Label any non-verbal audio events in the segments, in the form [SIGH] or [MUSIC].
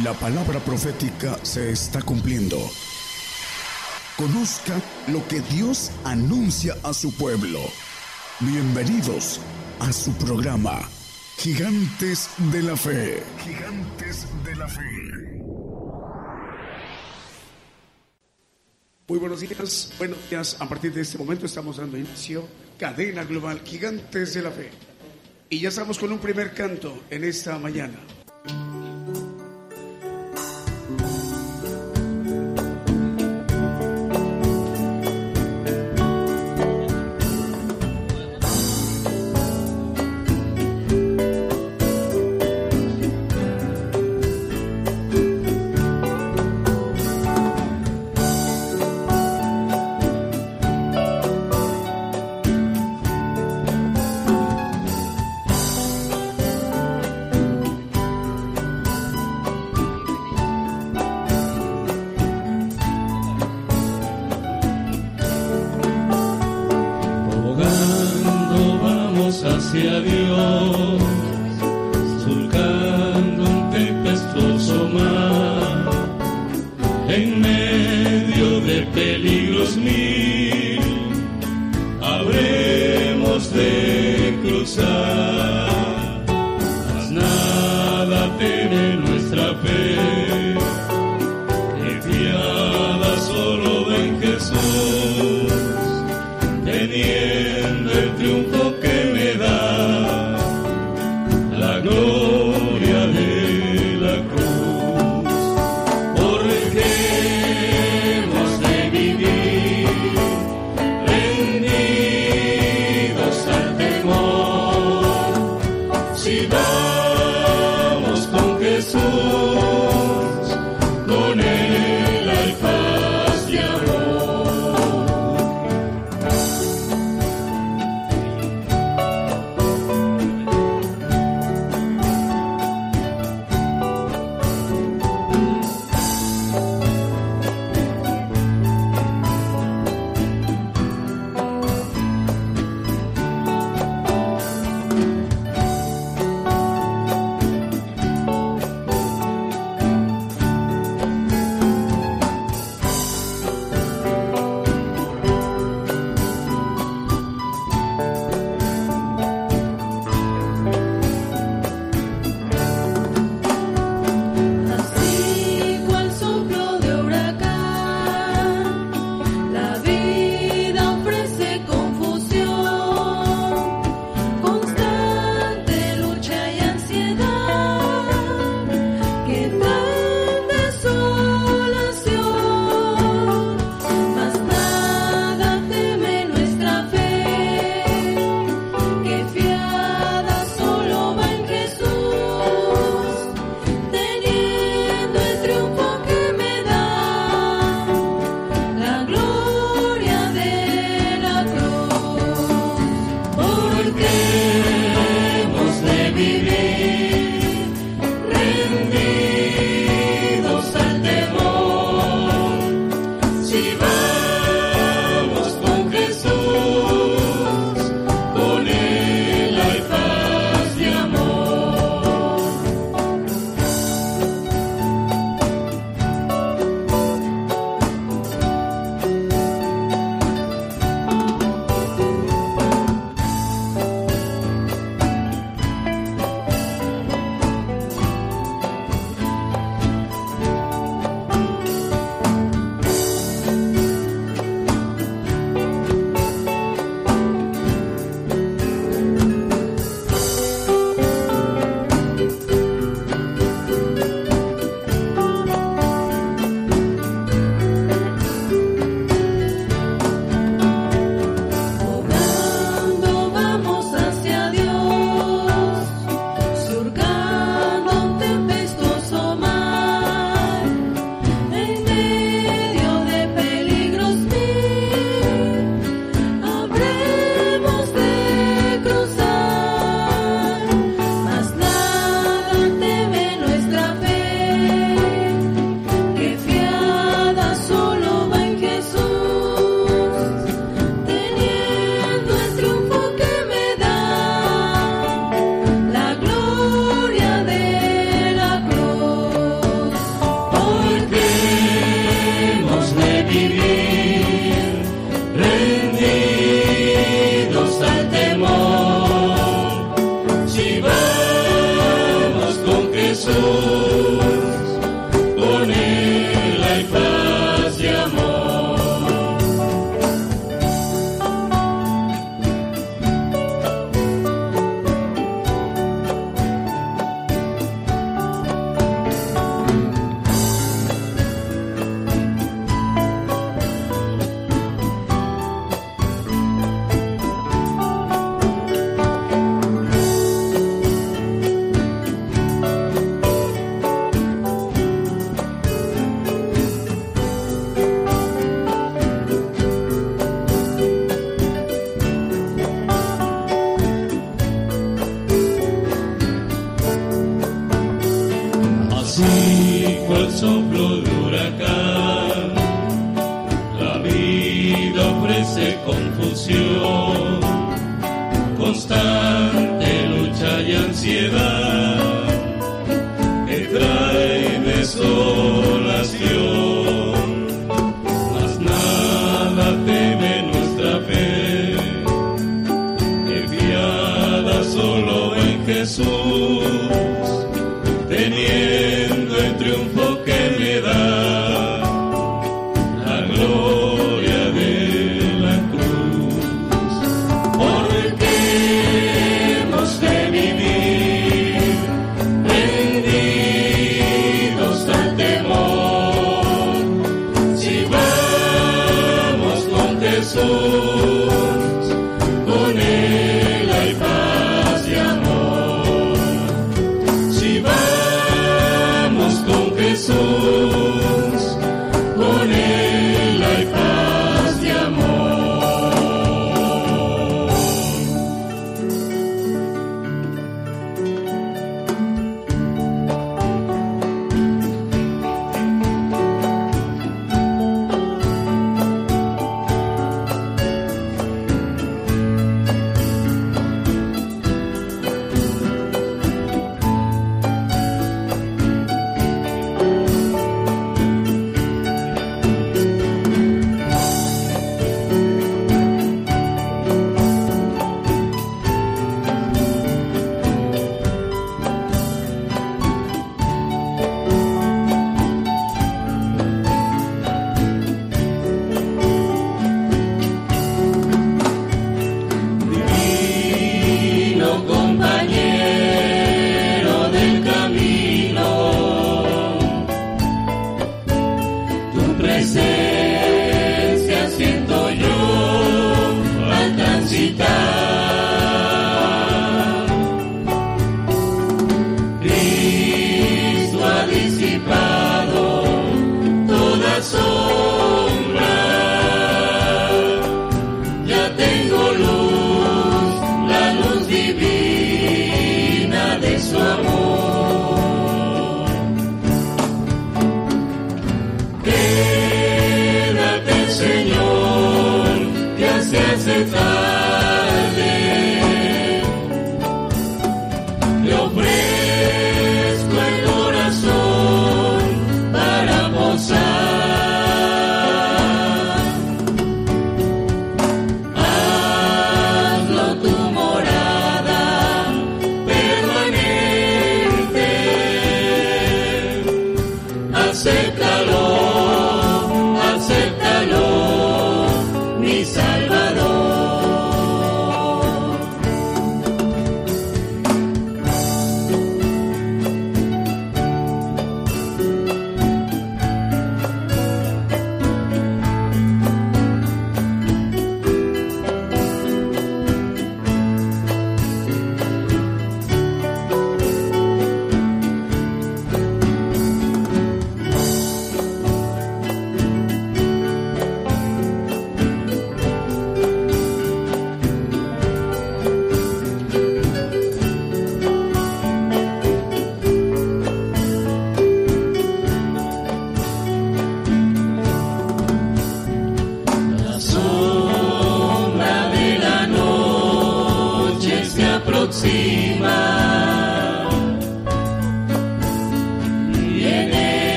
La palabra profética se está cumpliendo. Conozca lo que Dios anuncia a su pueblo. Bienvenidos a su programa, Gigantes de la Fe. Gigantes de la Fe. Muy buenos días, buenos días. A partir de este momento estamos dando inicio, cadena global, Gigantes de la Fe. Y ya estamos con un primer canto en esta mañana.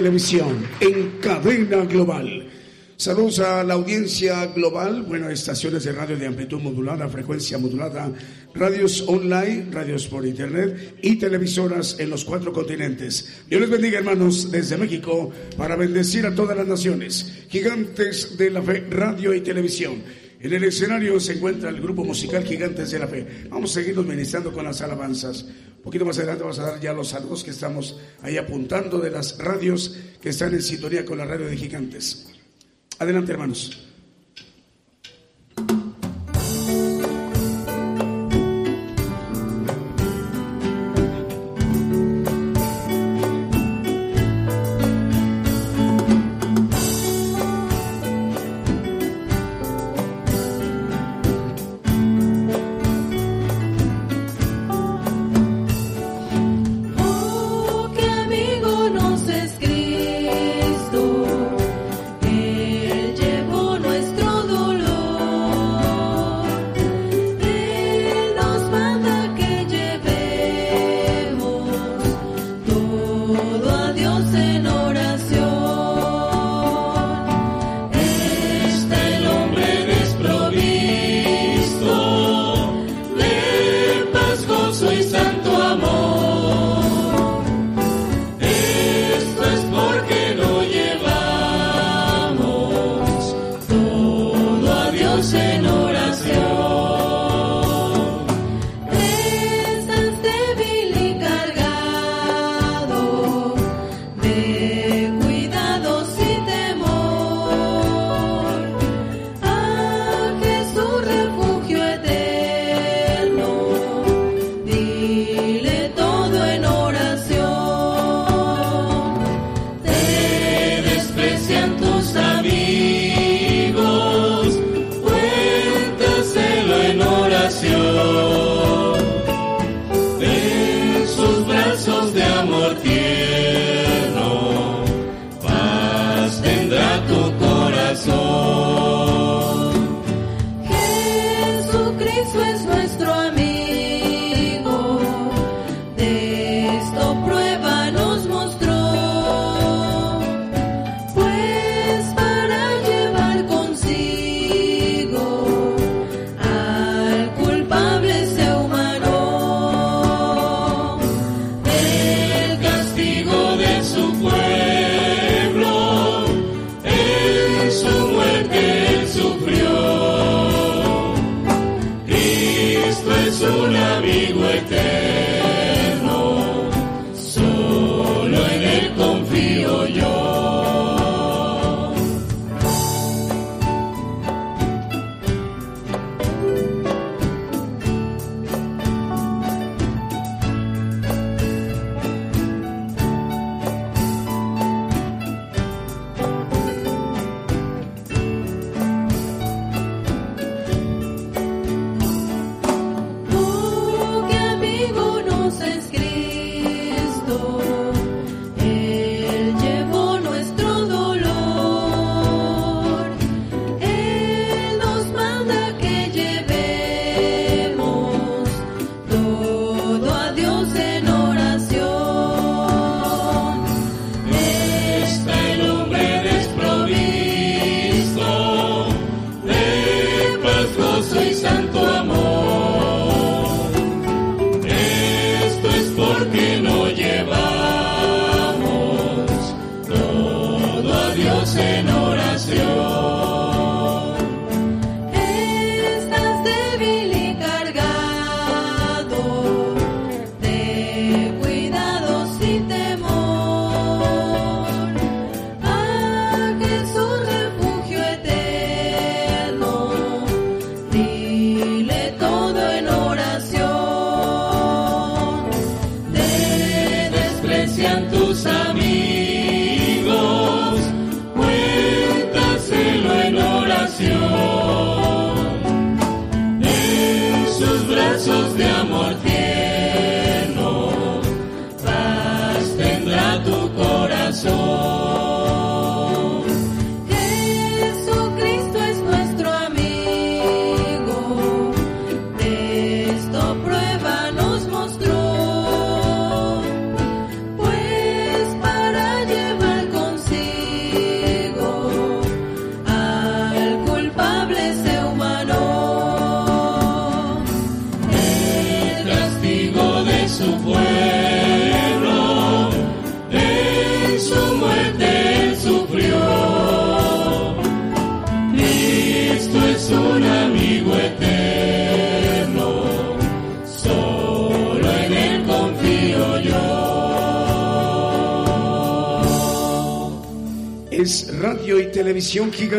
Televisión en cadena global. Saludos a la audiencia global, bueno, estaciones de radio de amplitud modulada, frecuencia modulada, radios online, radios por internet y televisoras en los cuatro continentes. Dios les bendiga, hermanos, desde México, para bendecir a todas las naciones. Gigantes de la Fe, radio y televisión. En el escenario se encuentra el grupo musical Gigantes de la Fe. Vamos a seguirnos ministrando con las alabanzas. Un poquito más adelante vamos a dar ya los saludos que estamos ahí apuntando de las radios que están en sintonía con la radio de Gigantes. Adelante, hermanos.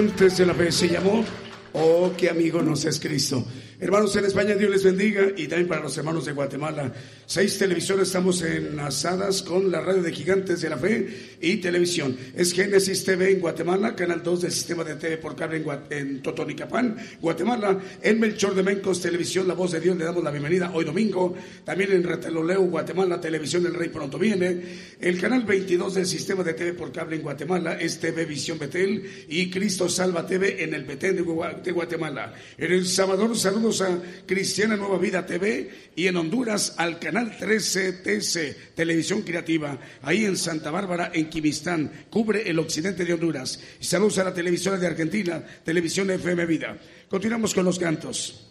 Gigantes de la Fe se llamó Oh, qué amigo nos es Cristo. Hermanos en España, Dios les bendiga y también para los hermanos de Guatemala. Seis televisiones estamos enlazadas con la radio de Gigantes de la Fe y televisión. Es Génesis TV en Guatemala, Canal 2 del sistema de TV por cable en, en Totonicapán, Guatemala. En Melchor de Mencos Televisión, La Voz de Dios, le damos la bienvenida hoy domingo. También en Reteloleo, Guatemala, Televisión El Rey pronto viene. El canal 22 del sistema de TV por cable en Guatemala es TV Visión Betel y Cristo Salva TV en el Betel de Guatemala. En El Salvador, saludos Cristiana Nueva Vida TV y en Honduras al canal 13 TC, Televisión Creativa, ahí en Santa Bárbara, en Quimistán, cubre el occidente de Honduras. Y saludos a la televisora de Argentina, Televisión FM Vida. Continuamos con los cantos.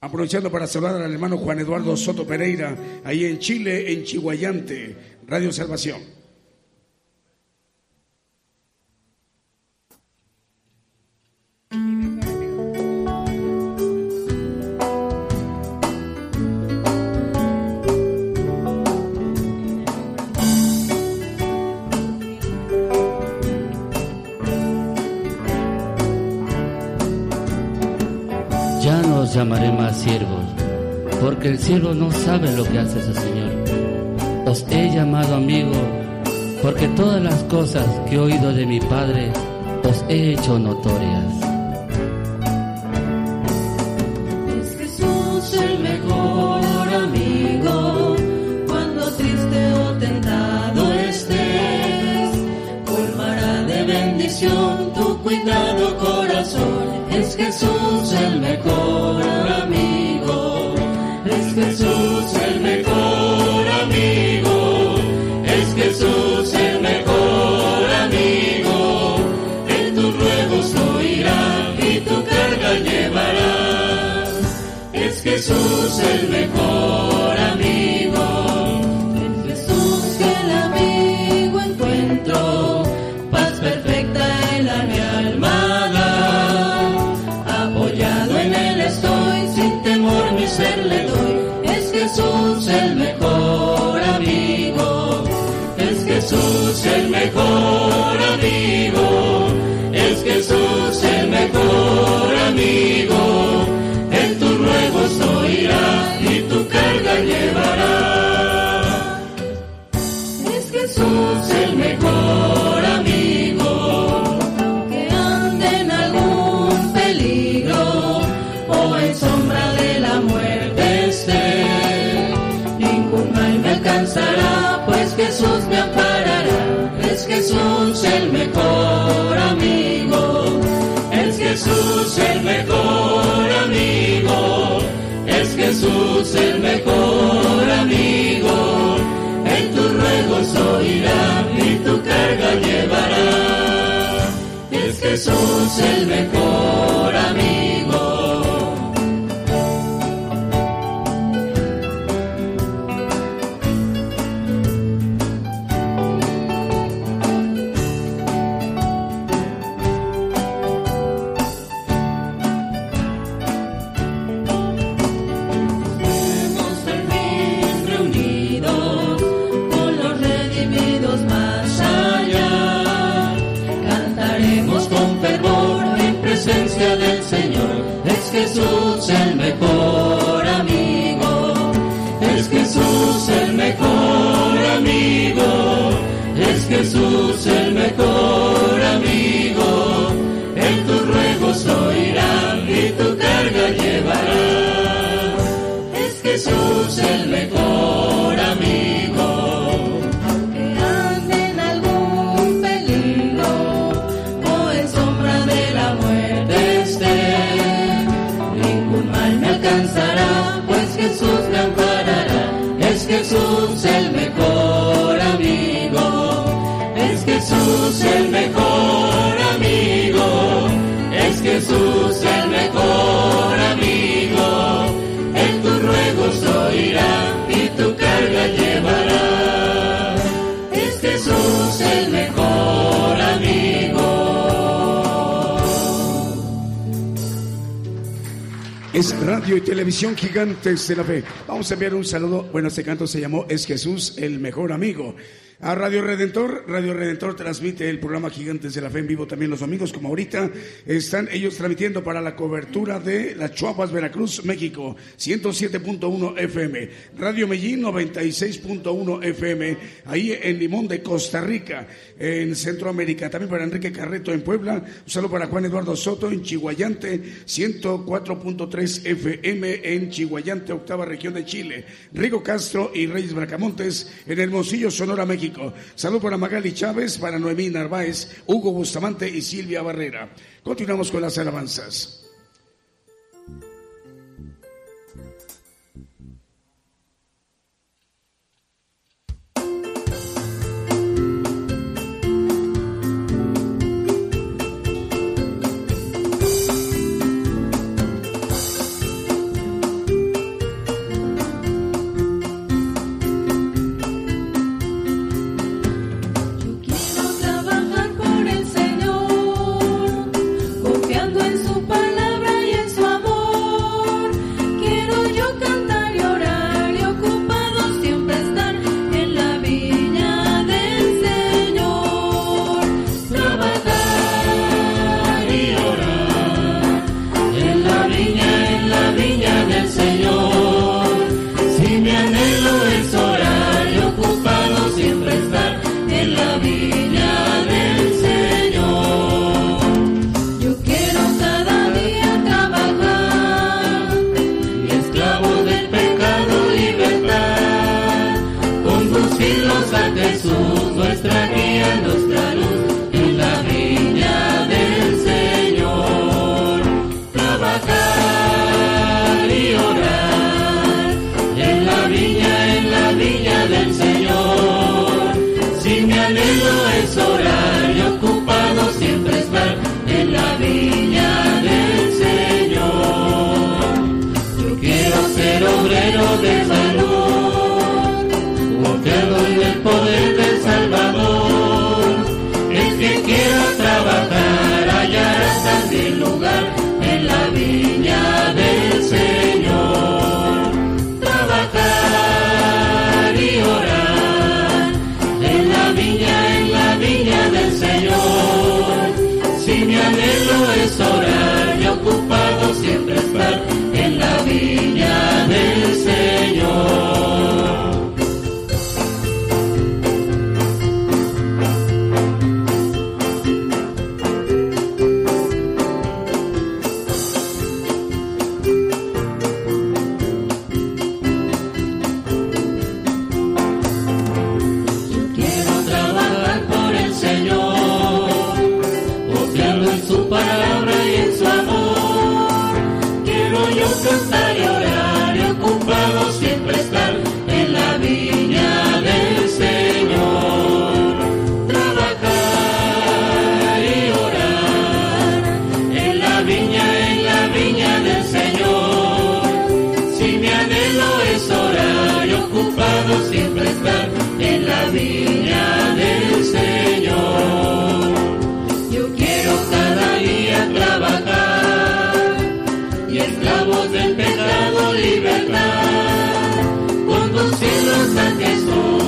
Aprovechando para saludar al hermano Juan Eduardo Soto Pereira, ahí en Chile, en Chihuayante, Radio Salvación. Porque el siervo no sabe lo que hace su Señor. Os he llamado amigo, porque todas las cosas que he oído de mi Padre os he hecho notorias. Es Jesús el mejor amigo, cuando triste o tentado estés, colmará de bendición tu cuidado corazón. Es Jesús el mejor amigo. Jesús el mejor amigo. Es Jesús el amigo encuentro. Paz perfecta en la mi alma. Apoyado en él estoy, sin temor mi ser le doy. Es Jesús el mejor amigo. Es Jesús el mejor amigo. El mejor amigo. Es Jesús el mejor amigo. Es Jesús el mejor amigo. En tus ruegos oirá y tu carga llevará. Es Jesús el mejor amigo. Jesús el mejor amigo, que ande en algún peligro o en sombra de la muerte esté. Ningún mal me alcanzará, pues Jesús me amparará. Es Jesús el mejor Jesús el mejor amigo, es Jesús el mejor amigo. En tus ruegos oirá y tu carga llevará. Es Jesús el mejor amigo. Es radio y televisión gigantes de la fe. Vamos a enviar un saludo. Bueno, este canto se llamó Es Jesús el mejor amigo. A Radio Redentor, Radio Redentor transmite el programa Gigantes de la Fe en vivo. También los domingos, como ahorita están ellos transmitiendo para la cobertura de las Chuapas, Veracruz, México, 107.1 FM, Radio Medellín 96.1 FM, ahí en Limón de Costa Rica, en Centroamérica, también para Enrique Carreto en Puebla, un saludo para Juan Eduardo Soto en Chihuayante, 104.3 FM en Chihuayante, octava región de Chile, Rigo Castro y Reyes Bracamontes en Hermosillo, Sonora, México. Salud para Magali Chávez, para Noemí Narváez, Hugo Bustamante y Silvia Barrera. Continuamos con las alabanzas. Jesús.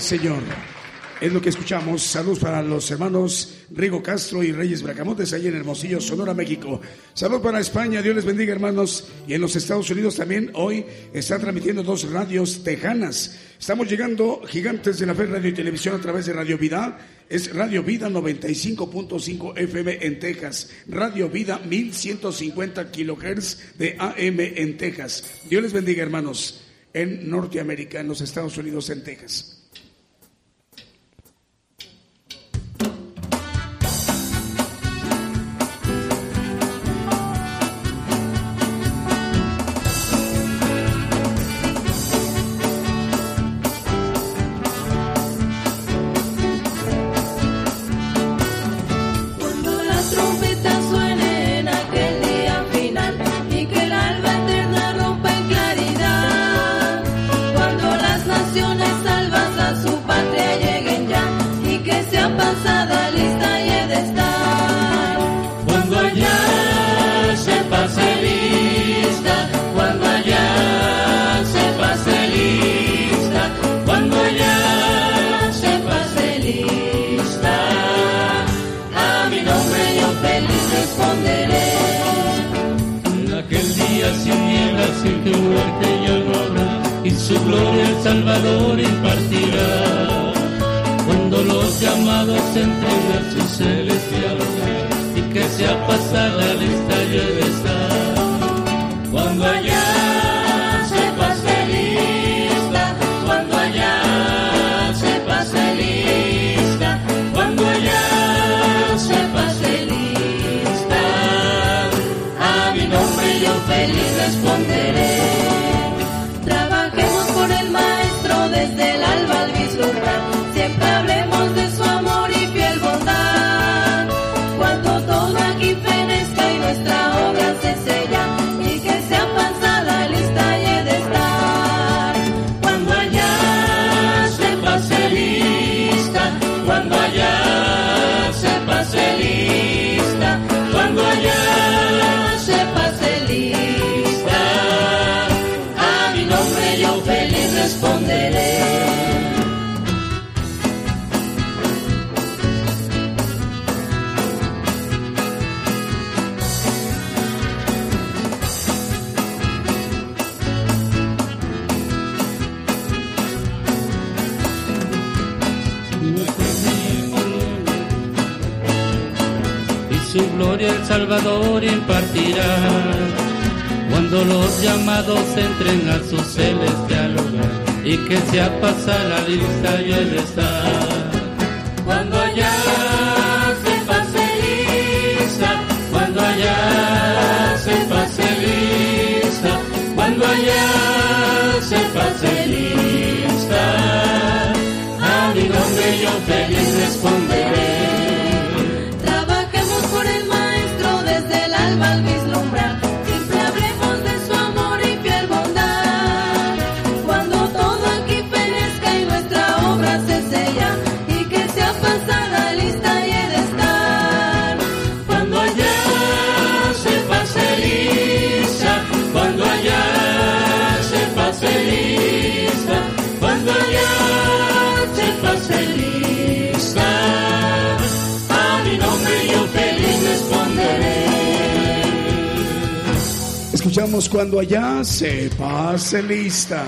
Señor. Es lo que escuchamos. Saludos para los hermanos Rigo Castro y Reyes Bracamontes, ahí en Hermosillo, Sonora, México. Saludos para España, Dios les bendiga, hermanos. Y en los Estados Unidos también hoy están transmitiendo dos radios tejanas. Estamos llegando, gigantes de la fe, radio y televisión, a través de Radio Vida. Es Radio Vida 95.5 FM en Texas. Radio Vida 1150 kilohertz de AM en Texas. Dios les bendiga, hermanos, en Norteamérica, en los Estados Unidos, en Texas. Su gloria el Salvador impartirá. Cuando los llamados entren a su celestial y que sea pasada la he de estar. Cuando allá se pase lista, cuando allá se pase lista, cuando allá se pase lista, a mi nombre yo feliz responderé. Su gloria el Salvador impartirá. Cuando los llamados entren a su celestial hogar y que sea pasada la lista y el estar. Cuando allá se pase lista, cuando allá se pase lista, cuando allá se pase lista, a mi nombre yo feliz responderé. Escuchamos cuando allá se pase lista.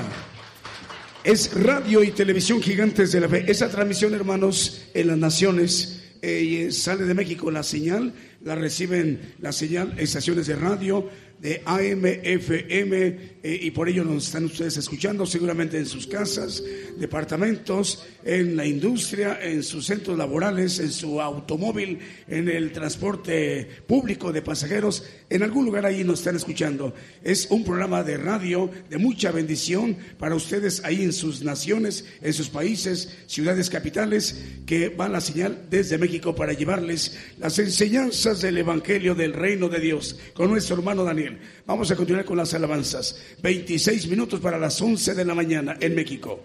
Es radio y televisión gigantes de la fe. Esa transmisión, hermanos, en las naciones eh, sale de México la señal, la reciben la señal, estaciones de radio de AMFM eh, y por ello nos están ustedes escuchando seguramente en sus casas, departamentos, en la industria, en sus centros laborales, en su automóvil, en el transporte público de pasajeros, en algún lugar ahí nos están escuchando. Es un programa de radio de mucha bendición para ustedes ahí en sus naciones, en sus países, ciudades capitales, que va la señal desde México para llevarles las enseñanzas del Evangelio del Reino de Dios con nuestro hermano Daniel. Vamos a continuar con las alabanzas. 26 minutos para las 11 de la mañana en México.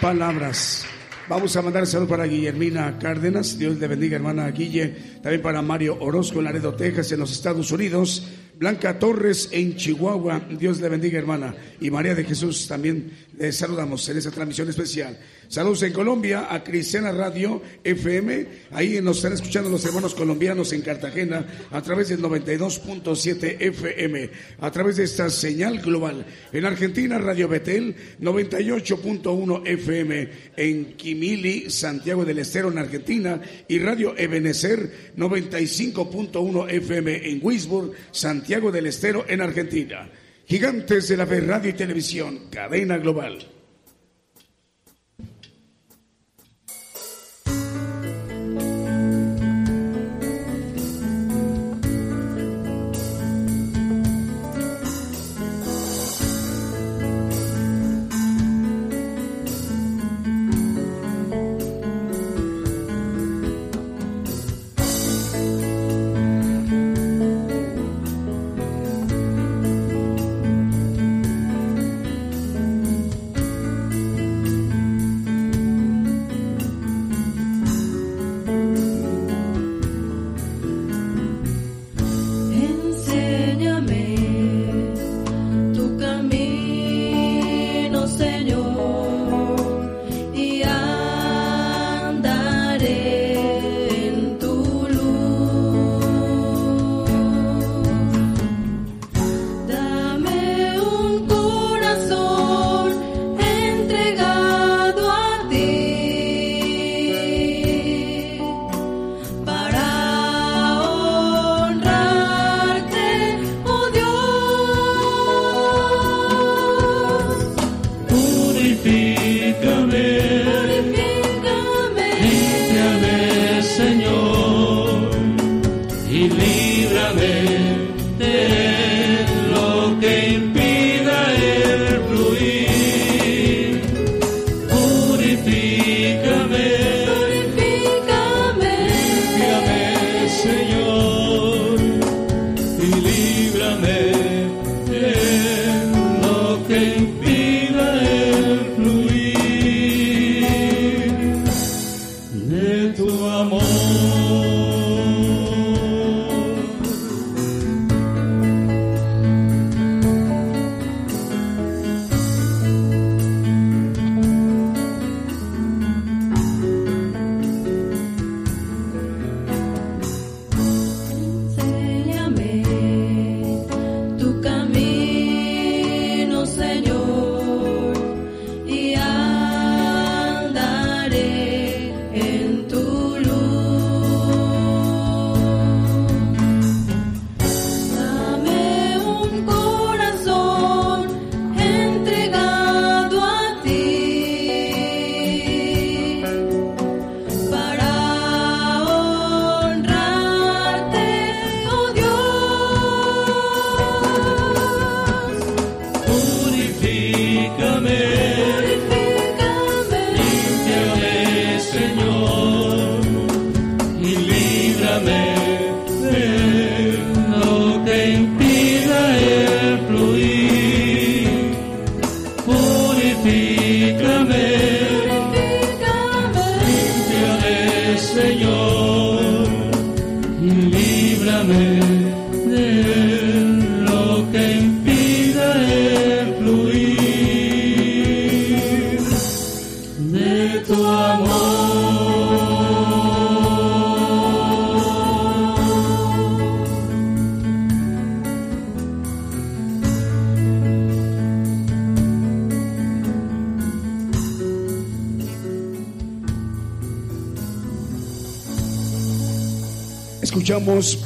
Palabras. Vamos a mandar saludos para Guillermina Cárdenas, Dios le bendiga hermana Guille, también para Mario Orozco en Laredo, Texas, en los Estados Unidos, Blanca Torres en Chihuahua, Dios le bendiga hermana, y María de Jesús también le saludamos en esta transmisión especial. Saludos en Colombia a Cristiana Radio FM. Ahí nos están escuchando los hermanos colombianos en Cartagena a través del 92.7 FM, a través de esta señal global. En Argentina, Radio Betel 98.1 FM. En Quimili, Santiago del Estero, en Argentina. Y Radio Ebenecer 95.1 FM en Wisburg, Santiago del Estero, en Argentina. Gigantes de la Fe Radio y Televisión, cadena global.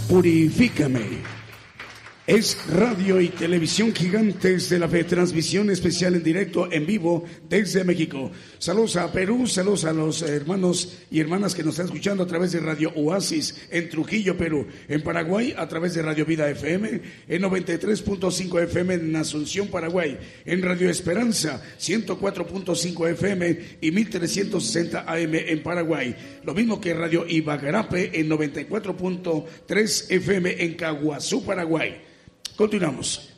Purifícame. Radio y televisión gigantes de la fe, transmisión especial en directo, en vivo, desde México. Saludos a Perú, saludos a los hermanos y hermanas que nos están escuchando a través de Radio Oasis en Trujillo, Perú. En Paraguay, a través de Radio Vida FM, en 93.5 FM en Asunción, Paraguay. En Radio Esperanza, 104.5 FM y 1360 AM en Paraguay. Lo mismo que Radio Ibagarape en 94.3 FM en Caguazú, Paraguay. Continuamos.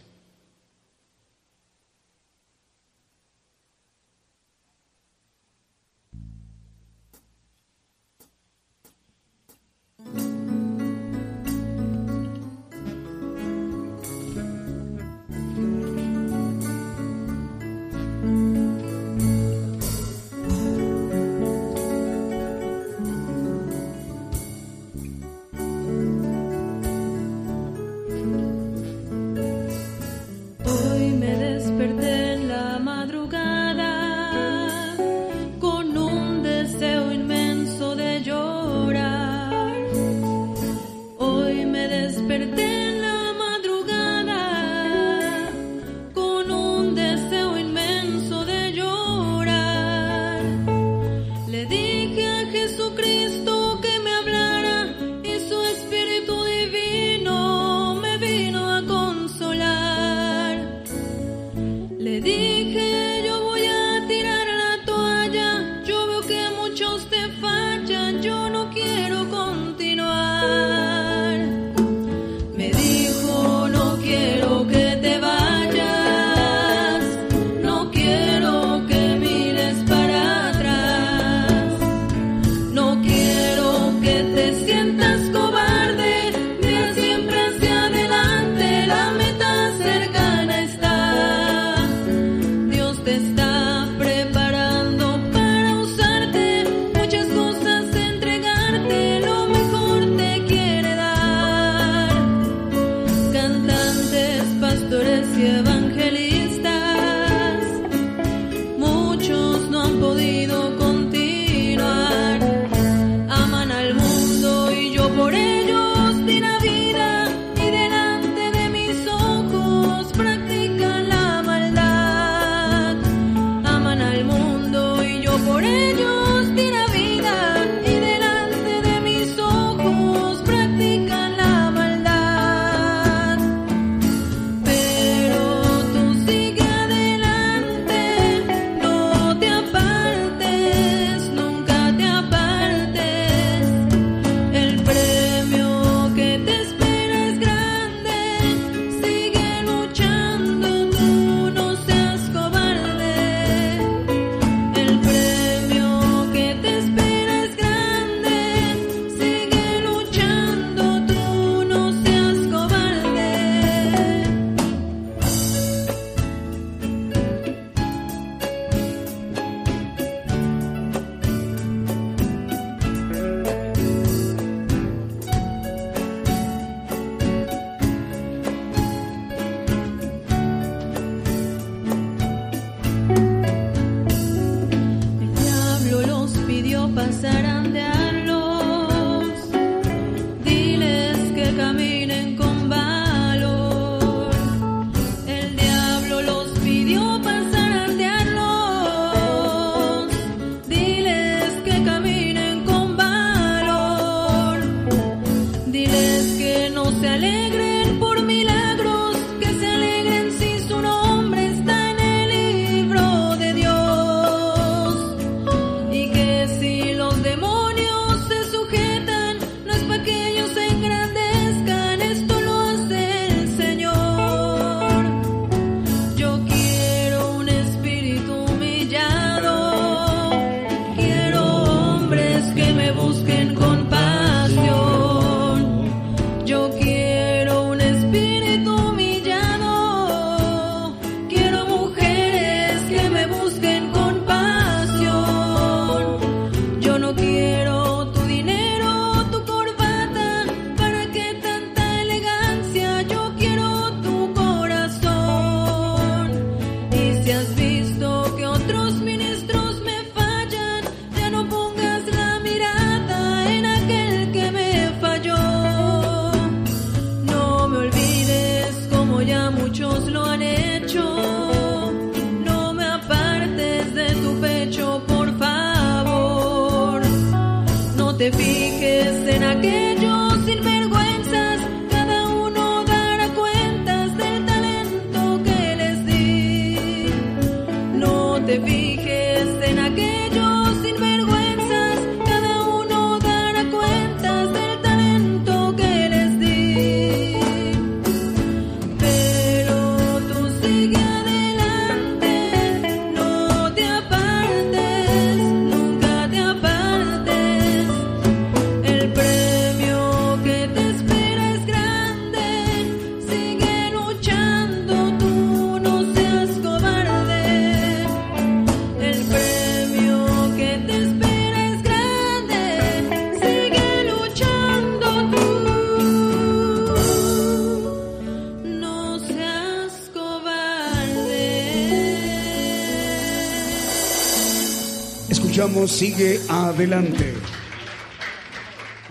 Sigue Adelante.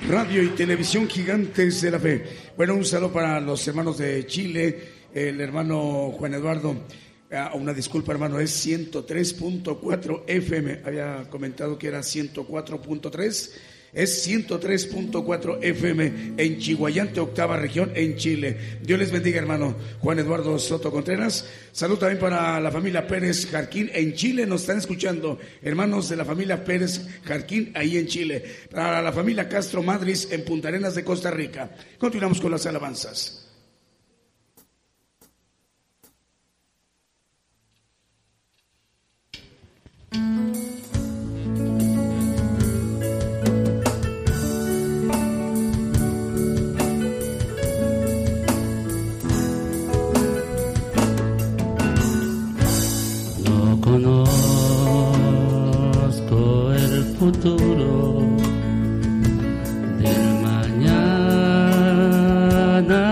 Radio y Televisión Gigantes de la Fe. Bueno, un saludo para los hermanos de Chile, el hermano Juan Eduardo. Ah, una disculpa, hermano, es 103.4 FM. Había comentado que era 104.3. Es 103.4 FM en Chihuayante, octava región en Chile. Dios les bendiga, hermano Juan Eduardo Soto Contreras. Salud también para la familia Pérez Jarquín en Chile. Nos están escuchando hermanos de la familia Pérez Jarquín ahí en Chile. Para la familia Castro Madrid en Punta Arenas de Costa Rica. Continuamos con las alabanzas. Futuro del mañana,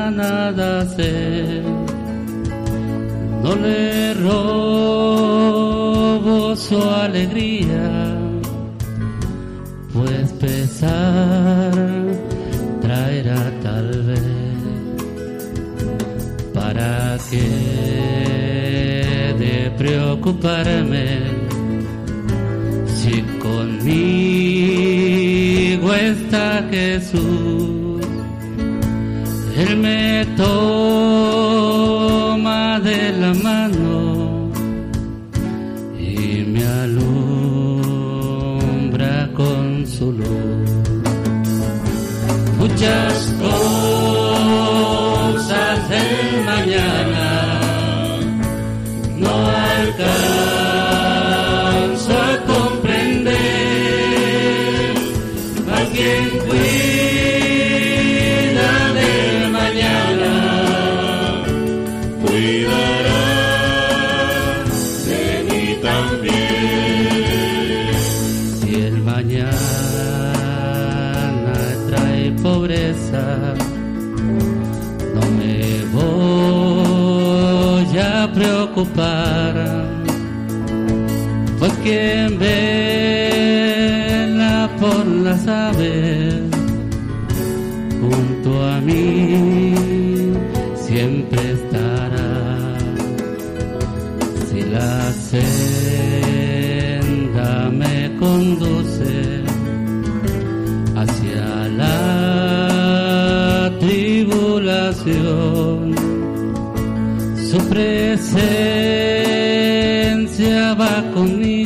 nada sé. No le robo su alegría, pues pesar traerá tal vez para que de preocuparme conmigo está Jesús. Él me toma de la mano y me alumbra con su luz. Muchas cosas preocupar, pues quien vela por las aves junto a mí siempre estará. Si la senda me conduce hacia la tribulación, presencia va conmigo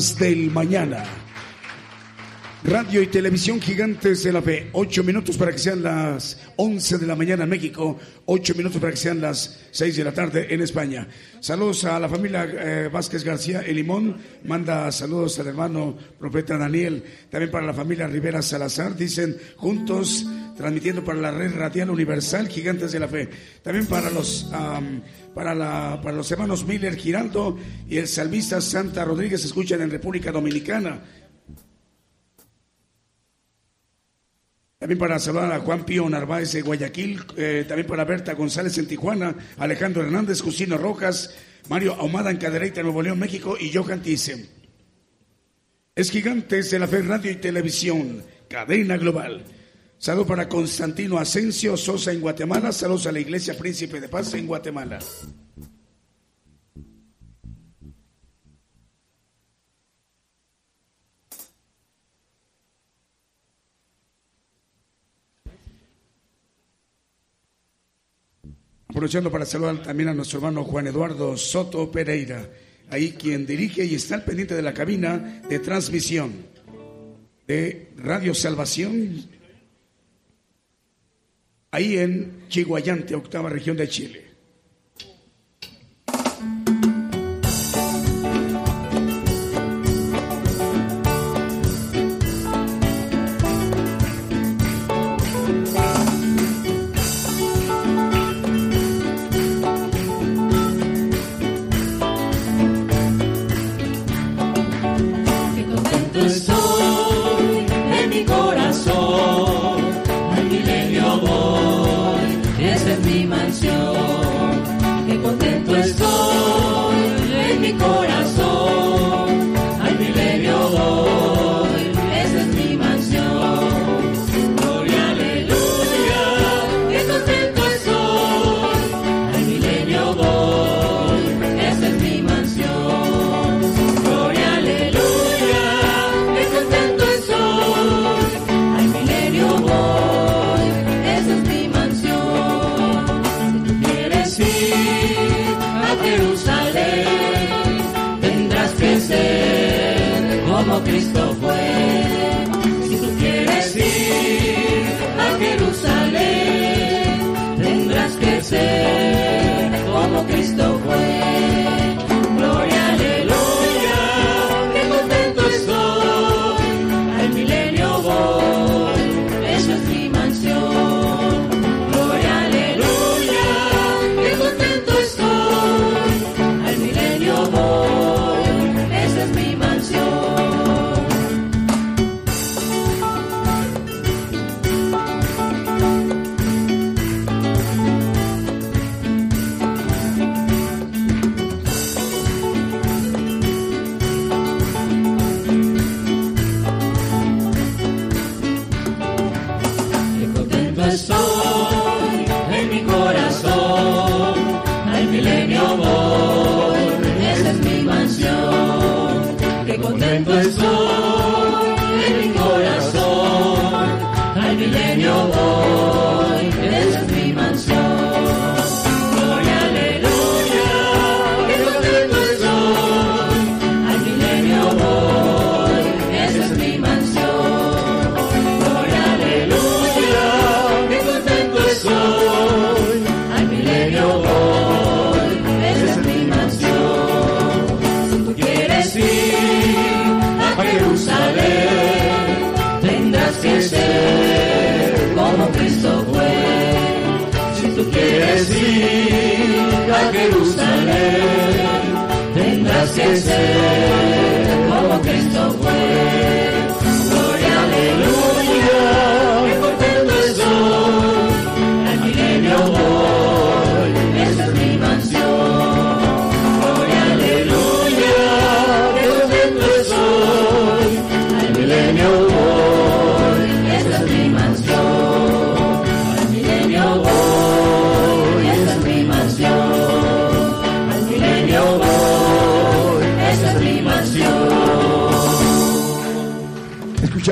del mañana. Radio y televisión gigantes de la fe. Ocho minutos para que sean las once de la mañana en México. Ocho minutos para que sean las seis de la tarde en España. Saludos a la familia eh, Vázquez García Elimón. Manda saludos al hermano profeta Daniel. También para la familia Rivera Salazar. Dicen juntos transmitiendo para la red radial universal Gigantes de la Fe. También para los para la para los hermanos Miller Giraldo y el salmista Santa Rodríguez escuchan en República Dominicana. También para saludar a Juan Pío Narváez de Guayaquil, eh, también para Berta González en Tijuana, Alejandro Hernández, Jusino Rojas, Mario Ahumada en Cadereyta, Nuevo León, México y Johan Thyssen. Es Gigantes de la Fe Radio y Televisión, cadena global. Saludos para Constantino Asensio Sosa en Guatemala, saludos a la Iglesia Príncipe de Paz en Guatemala. Aprovechando para saludar también a nuestro hermano Juan Eduardo Soto Pereira, ahí quien dirige y está al pendiente de la cabina de transmisión de Radio Salvación, ahí en Chiguayante, octava región de Chile. Estoy en mi corazón,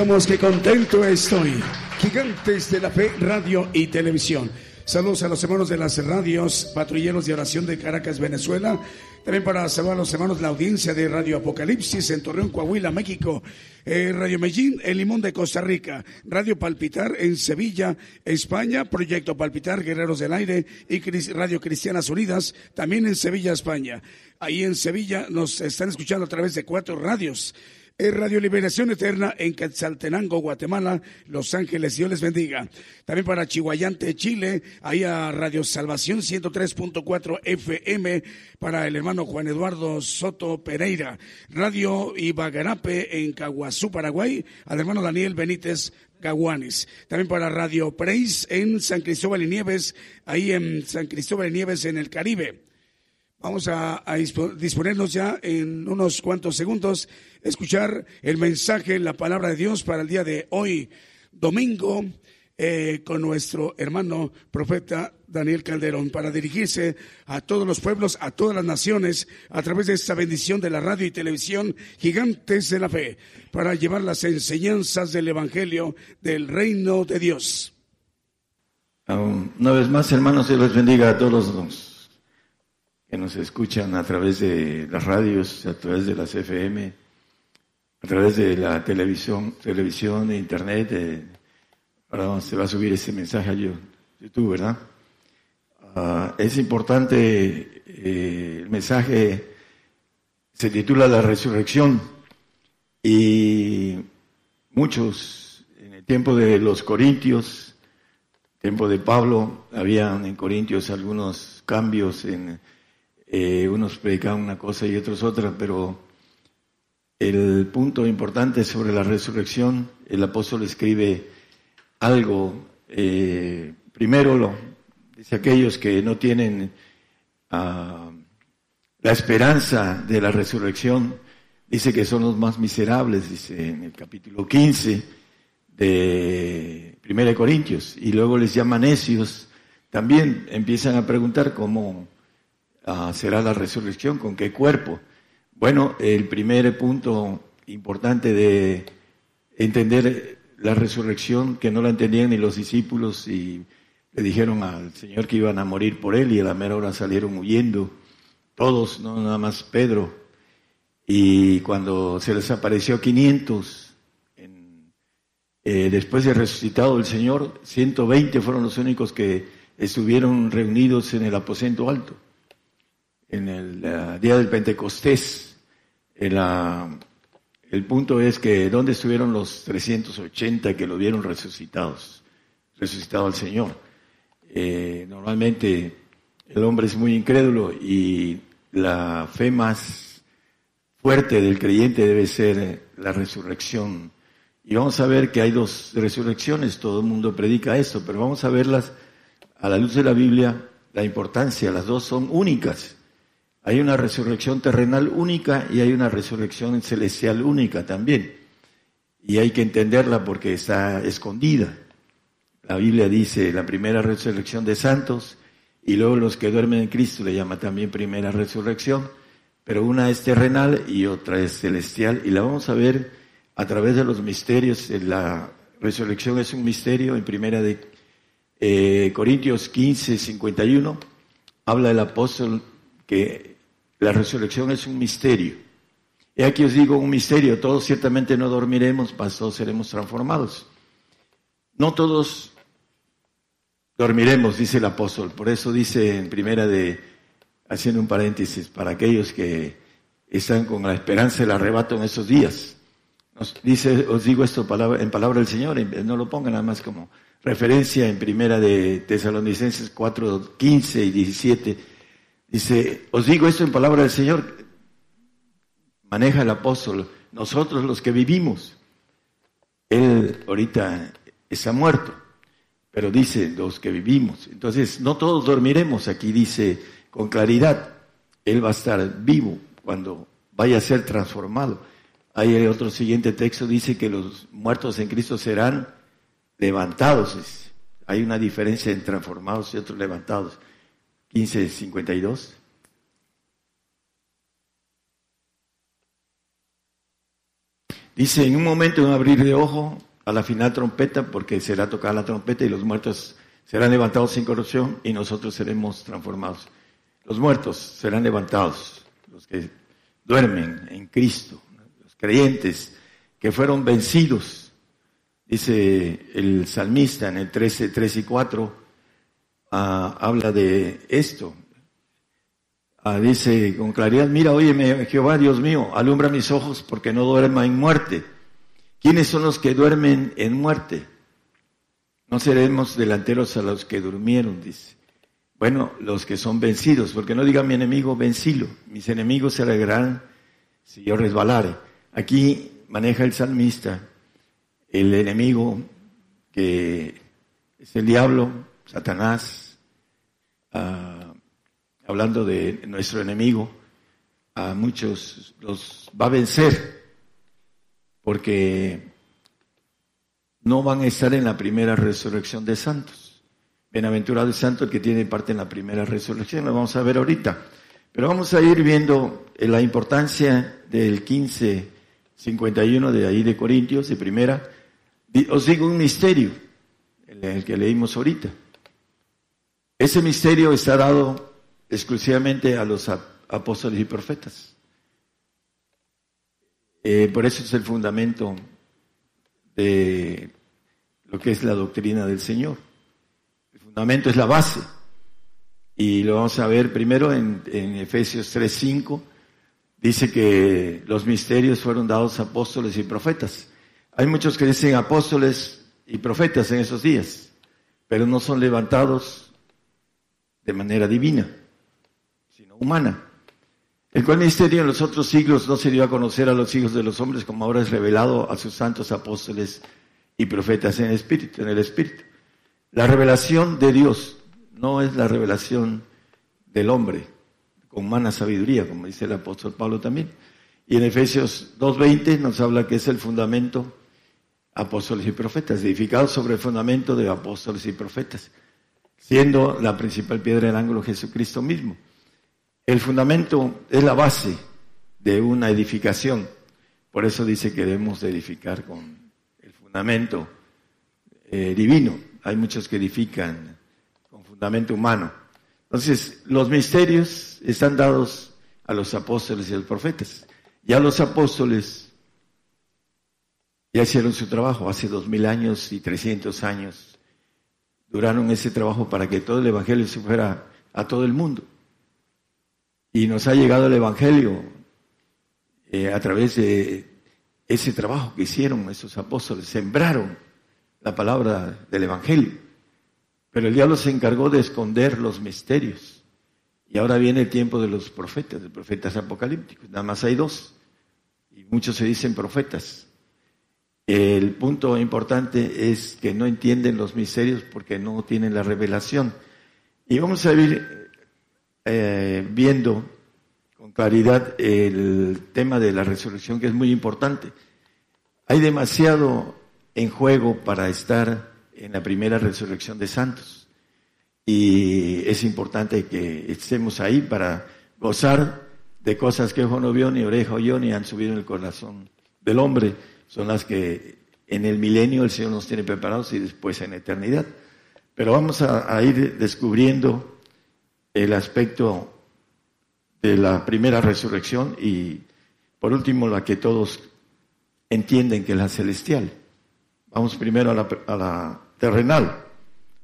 que contento estoy. Gigantes de la Fe, Radio y Televisión. Saludos a los hermanos de las radios, patrulleros de oración de Caracas, Venezuela. También para saludar a los hermanos de la audiencia de Radio Apocalipsis en Torreón, Coahuila, México. Eh, Radio Medellín, El Limón de Costa Rica. Radio Palpitar en Sevilla, España. Proyecto Palpitar, Guerreros del Aire y Radio Cristianas Unidas, también en Sevilla, España. Ahí en Sevilla nos están escuchando a través de cuatro radios. Es Radio Liberación Eterna en Quetzaltenango, Guatemala, Los Ángeles, Dios les bendiga. También para Chihuayante, Chile, ahí a Radio Salvación 103.4 FM, para el hermano Juan Eduardo Soto Pereira. Radio Ibagarape en Caguazú, Paraguay, al hermano Daniel Benítez Gaguanes. También para Radio Praise en San Cristóbal y Nieves, ahí en San Cristóbal y Nieves en el Caribe. Vamos a, a dispo- disponernos ya en unos cuantos segundos, escuchar el mensaje, la palabra de Dios para el día de hoy, domingo, eh, con nuestro hermano profeta Daniel Calderón, para dirigirse a todos los pueblos, a todas las naciones, a través de esta bendición de la radio y televisión, gigantes de la fe, para llevar las enseñanzas del Evangelio del reino de Dios. Una vez más, hermanos, Dios les bendiga a todos los que nos escuchan a través de las radios, a través de las FM, a través de la televisión, televisión e internet. eh, ahora se va a subir ese mensaje a Yo- YouTube, ¿verdad? Ah, es importante, eh, el mensaje se titula La Resurrección y muchos en el tiempo de los Corintios, tiempo de Pablo, habían en Corintios algunos cambios, en, eh, unos predicaban una cosa y otros otra, pero el punto importante sobre la resurrección, el apóstol escribe algo, eh, primero lo, dice aquellos que no tienen ah, la esperanza de la resurrección, dice que son los más miserables, dice en el capítulo 15 de Primera de Corintios, y luego les llama necios, también empiezan a preguntar cómo será la resurrección, con qué cuerpo. Bueno, el primer punto importante de entender la resurrección, que no la entendían ni los discípulos y le dijeron al Señor que iban a morir por él y a la mera hora salieron huyendo, todos, no nada más Pedro. Y cuando se les apareció 500, en- eh, después de resucitado el Señor, 120 fueron los únicos que estuvieron reunidos en el aposento alto en el eh, día del Pentecostés. En la- el punto es que ¿dónde estuvieron los 380 que lo vieron resucitados? Resucitado al Señor. Eh, normalmente el hombre es muy incrédulo y la fe más fuerte del creyente debe ser eh, la resurrección. Y vamos a ver que hay dos resurrecciones, todo el mundo predica esto, pero vamos a verlas a la luz de la Biblia, la importancia, las dos son únicas. Hay una resurrección terrenal única y hay una resurrección celestial única también. Y hay que entenderla porque está escondida. La Biblia dice la primera resurrección de santos y luego los que duermen en Cristo le llama también primera resurrección, pero una es terrenal y otra es celestial y la vamos a ver a través de los misterios. La resurrección es un misterio en primera de eh, Corintios 15, 51, habla el apóstol que la resurrección es un misterio. Y aquí os digo un misterio, todos ciertamente no dormiremos, mas todos seremos transformados. No todos dormiremos, dice el apóstol. Por eso dice en primera de, haciendo un paréntesis, para aquellos que están con la esperanza del arrebato en esos días. dice, os digo esto en palabra del Señor, no lo pongan nada más como referencia en primera de Tesalonicenses 4, 15 y 17. Dice, os digo esto en palabra del Señor, maneja el apóstol, nosotros los que vivimos, él ahorita está muerto pero dice los que vivimos. Entonces, no todos dormiremos, aquí dice con claridad, Él va a estar vivo cuando vaya a ser transformado. El otro siguiente texto dice que los muertos en Cristo serán levantados. Hay una diferencia entre transformados y otros levantados. 15.52. Dice, en un momento, en un abrir de ojo, a la final trompeta, porque será tocada la trompeta y los muertos serán levantados sin corrupción y nosotros seremos transformados. Los muertos serán levantados, los que duermen en Cristo, los creyentes que fueron vencidos. Dice el salmista en el 13, 3 y 4, habla de esto. Ah, dice con claridad, mira, óyeme, Jehová, Dios mío, alumbra mis ojos porque no duerma en muerte ¿Quiénes son los que duermen en muerte? No seremos delanteros a los que durmieron, dice. Bueno, los que son vencidos, porque no diga mi enemigo, vencilo. Mis enemigos se alegrarán si yo resbalare. Aquí maneja el salmista el enemigo que es el diablo, Satanás, ah, hablando de nuestro enemigo, a muchos los va a vencer porque no van a estar en la primera resurrección de santos. Bienaventurado el santo que tiene parte en la primera resurrección, lo vamos a ver ahorita. Pero vamos a ir viendo la importancia del 1551 de ahí de Corintios, de primera. Os digo un misterio, el que leímos ahorita. Ese misterio está dado exclusivamente a los apóstoles y profetas. Eh, por eso es el fundamento de lo que es la doctrina del Señor. El fundamento es la base. Y lo vamos a ver primero en, en Efesios 3.5. Dice que los misterios fueron dados a apóstoles y profetas. Hay muchos que dicen apóstoles y profetas en esos días, pero no son levantados de manera divina, sino humana. El cual misterio en los otros siglos no se dio a conocer a los hijos de los hombres como ahora es revelado a sus santos apóstoles y profetas en el Espíritu, en el Espíritu. La revelación de Dios no es la revelación del hombre con humana sabiduría, como dice el apóstol Pablo también. Y en Efesios 2.20 nos habla que es el fundamento apóstoles y profetas, edificado sobre el fundamento de apóstoles y profetas, siendo la principal piedra del ángulo Jesucristo mismo. El fundamento es la base de una edificación. Por eso dice que debemos edificar con el fundamento eh, divino. Hay muchos que edifican con fundamento humano. Entonces, los misterios están dados a los apóstoles y a los profetas. Ya los apóstoles ya hicieron su trabajo hace dos mil años y trescientos años. Duraron ese trabajo para que todo el Evangelio se fuera a todo el mundo. Y nos ha llegado el Evangelio eh, a través de ese trabajo que hicieron esos apóstoles, sembraron la palabra del Evangelio. Pero el diablo se encargó de esconder los misterios. Y ahora viene el tiempo de los profetas, de profetas apocalípticos. Nada más hay dos. Y muchos se dicen profetas. El punto importante es que no entienden los misterios porque no tienen la revelación. Y vamos a ver eh, viendo con claridad el tema de la resurrección, que es muy importante. Hay demasiado en juego para estar en la primera resurrección de santos. y es importante que estemos ahí para gozar de cosas que ojo no vio, ni oreja oyó, ni han subido en el corazón del hombre. Son las que en el milenio el Señor nos tiene preparados y después en eternidad. Pero vamos a, ir descubriendo el aspecto de la primera resurrección y por último la que todos entienden que es la celestial. Vamos primero a la, a la terrenal.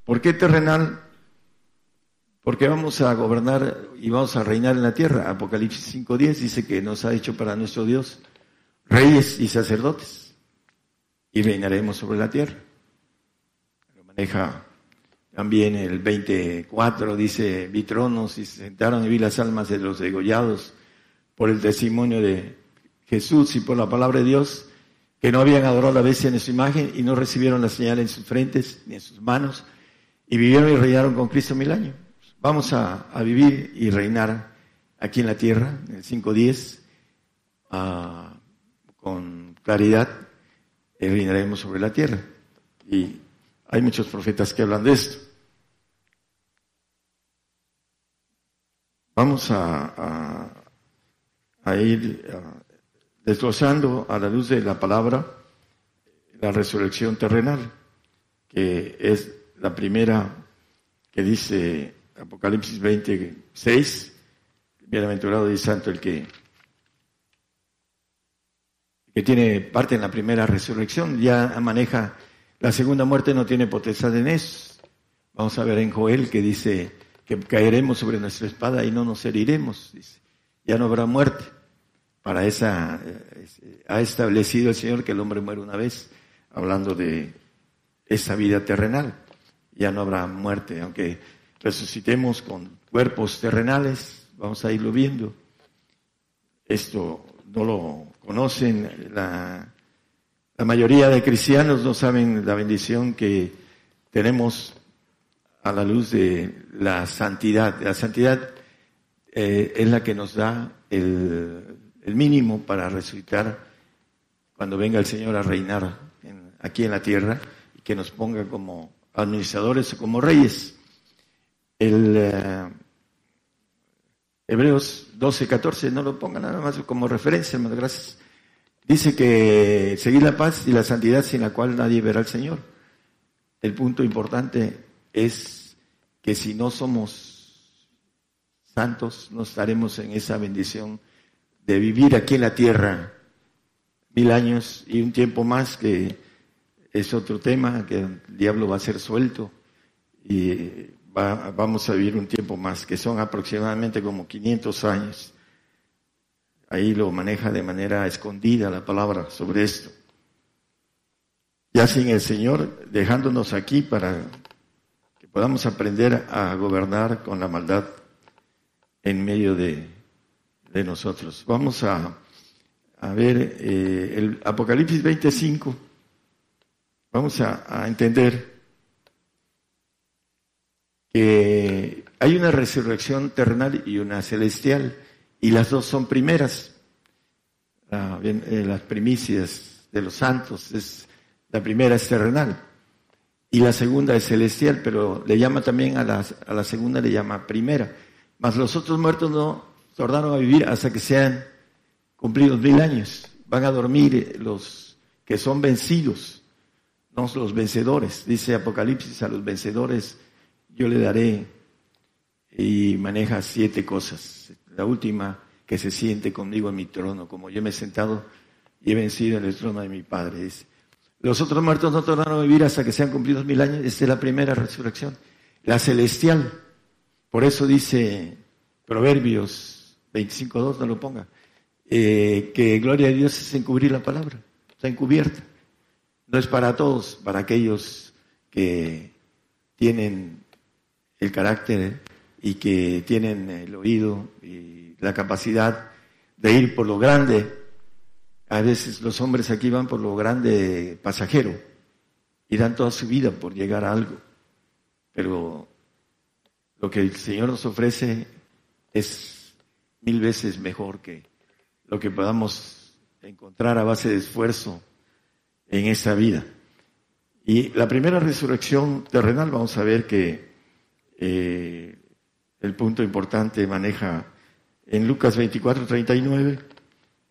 ¿Por qué terrenal? Porque vamos a gobernar y vamos a reinar en la tierra. Apocalipsis 5.10 dice que nos ha hecho para nuestro Dios reyes y sacerdotes y reinaremos sobre la tierra. Lo maneja también el 24 dice, vi tronos y se sentaron y vi las almas de los degollados por el testimonio de Jesús y por la palabra de Dios, que no habían adorado la bestia en su imagen y no recibieron la señal en sus frentes ni en sus manos, y vivieron y reinaron con Cristo mil años. Vamos a, vivir y reinar aquí en la tierra, en el 5.10, ah, con claridad, y reinaremos sobre la tierra. Y hay muchos profetas que hablan de esto. Vamos a, ir desglosando a la luz de la palabra la resurrección terrenal, que es la primera que dice Apocalipsis 26, bienaventurado y santo el que, que tiene parte en la primera resurrección, ya maneja la segunda muerte no tiene potestad en eso. Vamos a ver en Joel que dice que caeremos sobre nuestra espada y no nos heriremos. Ya no habrá muerte. Para esa eh, ha establecido el Señor que el hombre muere una vez, hablando de esa vida terrenal. Ya no habrá muerte, aunque resucitemos con cuerpos terrenales, vamos a irlo viendo. Esto no lo conocen la mayoría de cristianos no saben la bendición que tenemos a la luz de la santidad. La santidad eh, es la que nos da el, mínimo para resucitar cuando venga el Señor a reinar aquí en la tierra y que nos ponga como administradores o como reyes. El eh, Hebreos 12, 14, no lo ponga nada más como referencia, hermano, gracias. Dice que seguir la paz y la santidad sin la cual nadie verá al Señor. El punto importante es que si no somos santos, no estaremos en esa bendición de vivir aquí en la tierra mil años y un tiempo más, que es otro tema, que el diablo va a ser suelto y vamos a vivir un tiempo más, que son aproximadamente como 500 años. Ahí lo maneja de manera escondida la palabra sobre esto. Ya sin el Señor dejándonos aquí para que podamos aprender a gobernar con la maldad en medio de, nosotros. Vamos a, ver eh, el Apocalipsis 25. Vamos a entender que hay una resurrección terrenal y una celestial y las dos son primeras. Eh, las primicias de los santos, es, la primera es terrenal y la segunda es celestial, pero le llama también a la, segunda, le llama primera. Mas los otros muertos no tornaron a vivir hasta que sean cumplidos mil años. Van a dormir los que son vencidos, no los vencedores. Dice Apocalipsis, a los vencedores yo le daré y maneja siete cosas. La última, que se siente conmigo en mi trono, como yo me he sentado y he vencido en el trono de mi Padre. los otros muertos no tornaron a vivir hasta que sean cumplidos mil años. Esta es la primera resurrección. La celestial. Por eso dice Proverbios 25.2, no lo ponga, eh, que gloria a Dios es encubrir la palabra. Está encubierta. No es para todos, para aquellos que tienen el carácter y que tienen el oído y la capacidad de ir por lo grande. A veces los hombres aquí van por lo grande pasajero y dan toda su vida por llegar a algo. Pero lo que el Señor nos ofrece es mil veces mejor que lo que podamos encontrar a base de esfuerzo en esta vida. Y la primera resurrección terrenal, vamos a ver que eh, el punto importante maneja en Lucas 24, 39.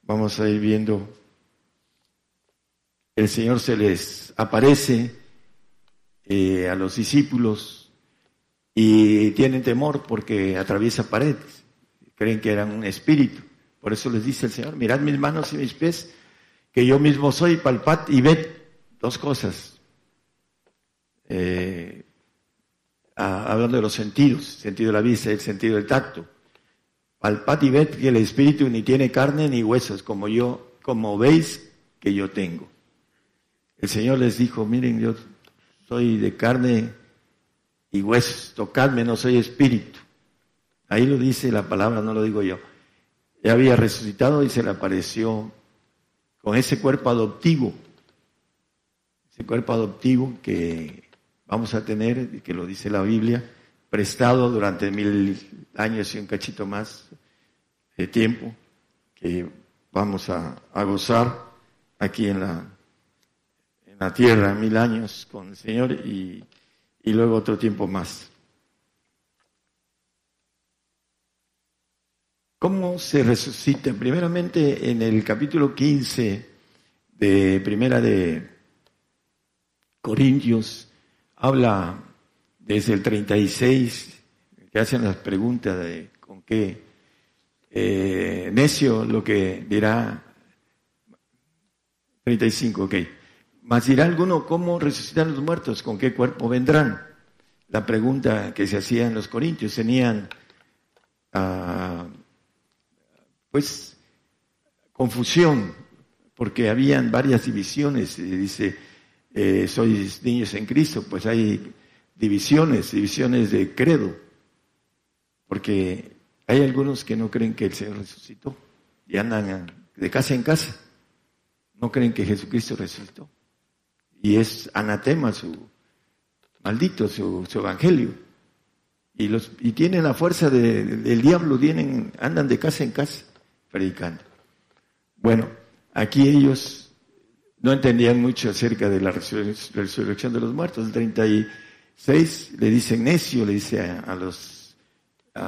Vamos a ir viendo. El Señor se les aparece eh, a los discípulos y tienen temor porque atraviesa paredes. Creen que eran un espíritu. Por eso les dice el Señor, mirad mis manos y mis pies, que yo mismo soy, palpad y ved dos cosas. Eh, hablando de los sentidos, sentido de la vista, el sentido del tacto. Palpad y ved que el espíritu ni tiene carne ni huesos, como yo, como veis que yo tengo. El Señor les dijo, miren, yo soy de carne y huesos, tocadme, no soy espíritu. Ahí lo dice la palabra, no lo digo yo. Ya había resucitado y se le apareció con ese cuerpo adoptivo, ese cuerpo adoptivo que vamos a tener, que lo dice la Biblia, prestado durante mil años y un cachito más de tiempo, que vamos a, gozar aquí en la, tierra, mil años con el Señor y, y luego otro tiempo más. ¿Cómo se resucita? Primeramente en el capítulo 15 de Primera de Corintios habla desde el 36 que hacen las preguntas de con qué eh, necio lo que dirá 35, ok. Mas dirá alguno cómo resucitan los muertos, con qué cuerpo vendrán. La pregunta que se hacía en los Corintios tenían uh, pues confusión, porque habían varias divisiones. Dice, eh, sois niños en Cristo, pues hay divisiones, divisiones de credo, porque hay algunos que no creen que el Señor resucitó y andan de casa en casa, no creen que Jesucristo resucitó. Y es anatema su, maldito su, evangelio. Y, los, y tienen la fuerza del diablo, tienen, andan de casa en casa predicando. Bueno, aquí ellos no entendían mucho acerca de la resurrección de los muertos. El 36 le dicen necio, le dice a, los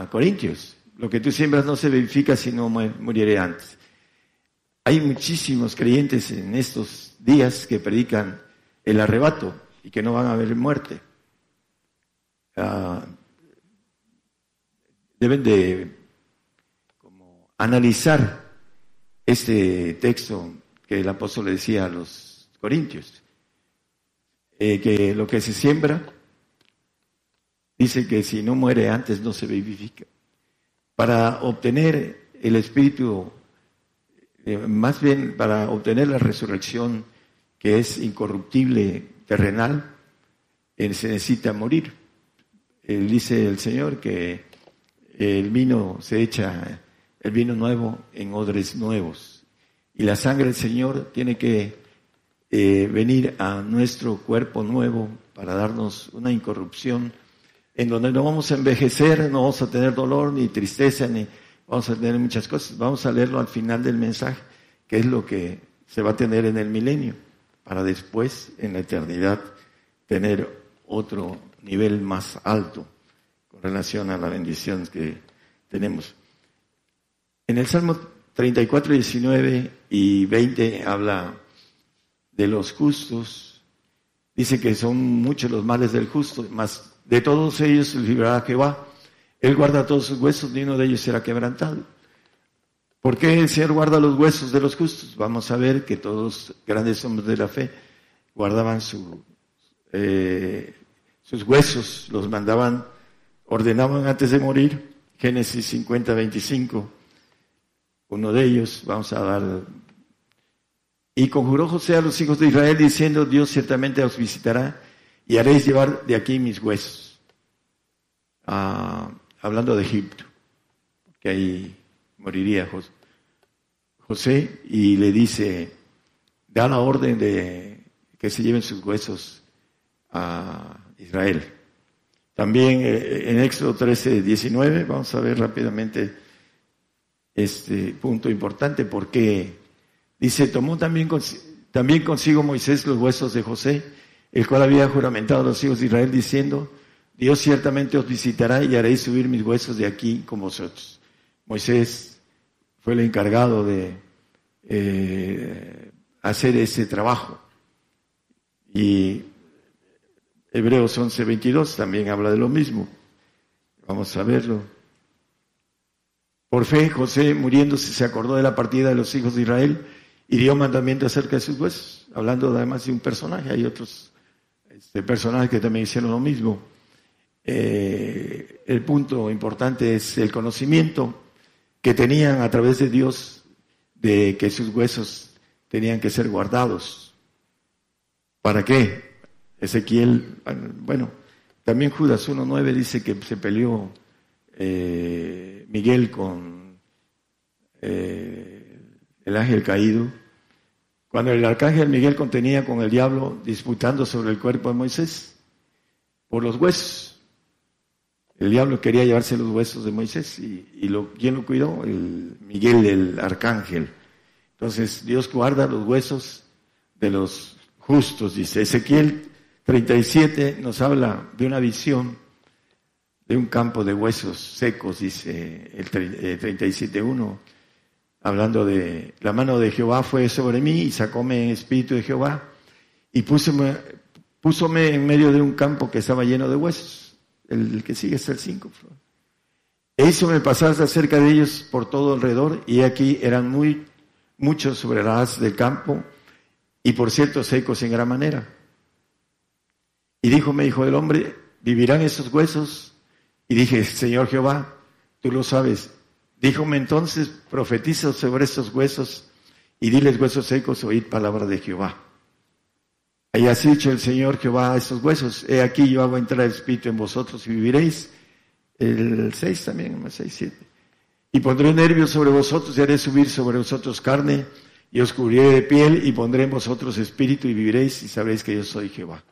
corintios, lo que tú siembras no se verifica si no muriere antes. Hay muchísimos creyentes en estos días que predican el arrebato y que no van a ver muerte. Ah, deben de analizar este texto que el apóstol le decía a los corintios, eh, que lo que se siembra, dice que si no muere antes no se vivifica. Para obtener el espíritu, eh, más bien para obtener la resurrección que es incorruptible, terrenal, eh, se necesita morir. dice el Señor que el vino se echa el vino nuevo en odres nuevos. Y la sangre del Señor tiene que eh, venir a nuestro cuerpo nuevo para darnos una incorrupción en donde no vamos a envejecer, no vamos a tener dolor ni tristeza, ni vamos a tener muchas cosas. Vamos a leerlo al final del mensaje, que es lo que se va a tener en el milenio, para después, en la eternidad, tener otro nivel más alto con relación a la bendición que tenemos. En el Salmo 34, 19 y 20 habla de los justos. Dice que son muchos los males del justo, mas de todos ellos librará Jehová. Él guarda todos sus huesos, ni uno de ellos será quebrantado. ¿Por qué el Señor guarda los huesos de los justos? Vamos a ver que todos grandes hombres de la fe guardaban eh, sus huesos, los mandaban, ordenaban antes de morir. Génesis 50, 25 uno de ellos, vamos a dar. Y conjuró José a los hijos de Israel diciendo, Dios ciertamente os visitará y haréis llevar de aquí mis huesos. Ah, hablando de Egipto, que ahí moriría José, y le dice, da la orden de que se lleven sus huesos a Israel. También eh, en Éxodo 13, 19, vamos a ver rápidamente este punto importante porque dice, tomó también, también consigo Moisés los huesos de José, el cual había juramentado a los hijos de Israel diciendo, Dios ciertamente os visitará y haréis subir mis huesos de aquí con vosotros. Moisés fue el encargado de eh, hacer ese trabajo. Y Hebreos 11:22 también habla de lo mismo. Vamos a verlo. Por fe, José, muriéndose, se acordó de la partida de los hijos de Israel y dio mandamiento acerca de sus huesos, hablando además de un personaje. Hay otros este, personajes que también hicieron lo mismo. Eh, el punto importante es el conocimiento que tenían a través de Dios de que sus huesos tenían que ser guardados. ¿Para qué? Ezequiel, bueno, también Judas 1.9 dice que se peleó eh, Miguel con eh, el ángel caído, cuando el arcángel Miguel contenía con el diablo disputando sobre el cuerpo de Moisés por los huesos. El diablo quería llevarse los huesos de Moisés y, lo, ¿quién lo cuidó? El Miguel, el arcángel. Entonces Dios guarda los huesos de los justos, dice. Ezequiel 37 nos habla de una visión de un campo de huesos secos, dice el 37.1, eh, hablando de la mano de Jehová fue sobre mí y sacóme espíritu de Jehová y púsome, púsome en medio de un campo que estaba lleno de huesos. El, que sigue es el 5. E me pasar cerca de ellos por todo alrededor y aquí eran muy muchos sobre las del campo y por cierto secos en gran manera. Y dijo, me hijo del hombre, ¿vivirán esos huesos? Y dije, Señor Jehová, tú lo sabes. Díjome entonces, profetiza sobre estos huesos y diles huesos secos, oíd palabra de Jehová. Ahí has dicho el Señor Jehová a estos huesos, he aquí yo hago entrar Espíritu en vosotros y viviréis. El 6 también, el 6, 7. Y pondré nervios sobre vosotros y haré subir sobre vosotros carne y os cubriré de piel y pondré en vosotros espíritu y viviréis y sabréis que yo soy Jehová.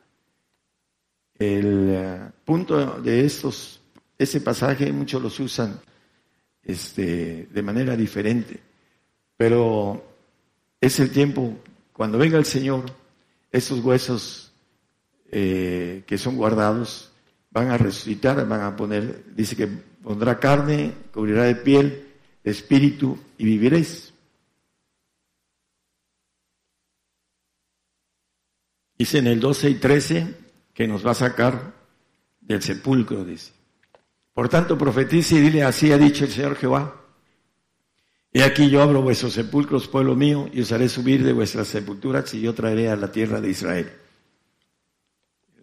El eh, punto de estos ese pasaje muchos los usan este, de manera diferente, pero es el tiempo, cuando venga el Señor, esos huesos eh, que son guardados van a resucitar, van a poner, dice que pondrá carne, cubrirá de piel, de espíritu y viviréis. Dice en el 12 y 13 que nos va a sacar del sepulcro, dice. Por tanto, profetice y dile, así ha dicho el Señor Jehová. He aquí yo abro vuestros sepulcros, pueblo mío, y os haré subir de vuestras sepulturas y yo traeré a la tierra de Israel.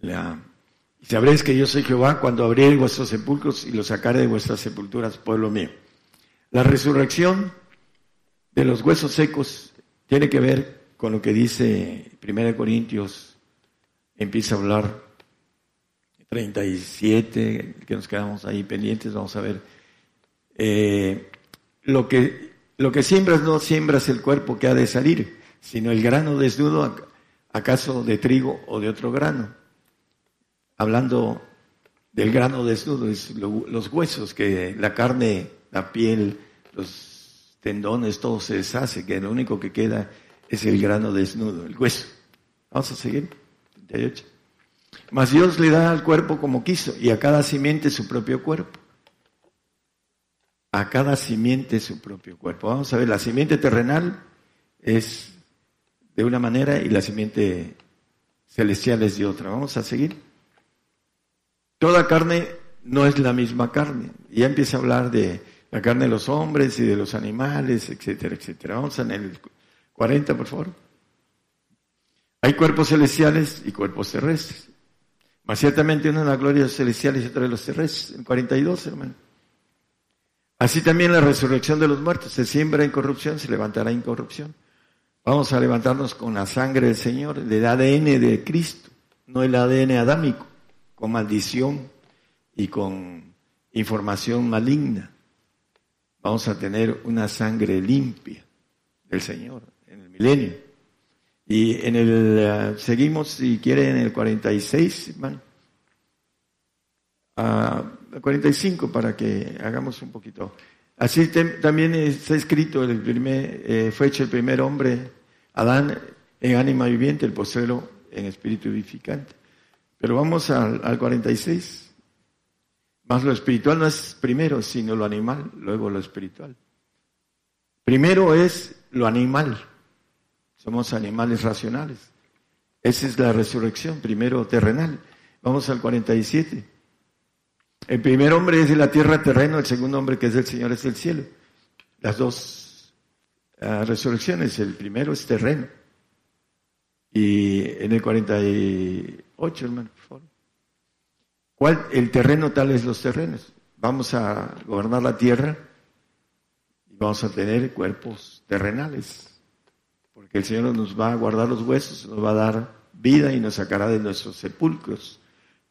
y sabréis que yo soy Jehová cuando abriré vuestros sepulcros y los sacaré de vuestras sepulturas, pueblo mío. La resurrección de los huesos secos tiene que ver con lo que dice 1 Corintios, empieza a hablar 37, que nos quedamos ahí pendientes, vamos a ver. Eh, lo, que, lo que siembras no siembras el cuerpo que ha de salir, sino el grano desnudo, acaso de trigo o de otro grano. Hablando del grano desnudo, es los huesos, que la carne, la piel, los tendones, todo se deshace, que lo único que queda es el grano desnudo, el hueso. Vamos a seguir. 38. Mas Dios le da al cuerpo como quiso y a cada simiente su propio cuerpo. A cada simiente su propio cuerpo. Vamos a ver, la simiente terrenal es de una manera y la simiente celestial es de otra. Vamos a seguir. Toda carne no es la misma carne. Ya empieza a hablar de la carne de los hombres y de los animales, etcétera, etcétera. Vamos en el 40, por favor. Hay cuerpos celestiales y cuerpos terrestres. Ciertamente uno en la gloria celestial y otro de los terrestres. En 42, hermano. Así también la resurrección de los muertos. Se siembra en corrupción, se levantará en corrupción. Vamos a levantarnos con la sangre del Señor, el ADN de Cristo, no el ADN adámico, con maldición y con información maligna. Vamos a tener una sangre limpia del Señor en el milenio. Y en el, eh, seguimos, si quiere, en el 46, hermano. a 45 para que hagamos un poquito. Así también está escrito, el primer, eh, fue hecho el primer hombre, Adán, en ánima viviente, el postrero en espíritu vivificante. Pero vamos al, al 46. Más lo espiritual no es primero, sino lo animal, luego lo espiritual. Primero es lo animal. Somos animales racionales. Esa es la resurrección, primero terrenal. Vamos al 47. El primer hombre es de la tierra terreno, el segundo hombre que es del Señor es del cielo. Las dos ah, resurrecciones, el primero es terreno. Y en el 48, hermano, por favor. ¿Cuál? El terreno tal es los terrenos. Vamos a gobernar la tierra y vamos a tener cuerpos terrenales. Porque el Señor nos va a guardar los huesos, nos va a dar vida y nos sacará de nuestros sepulcros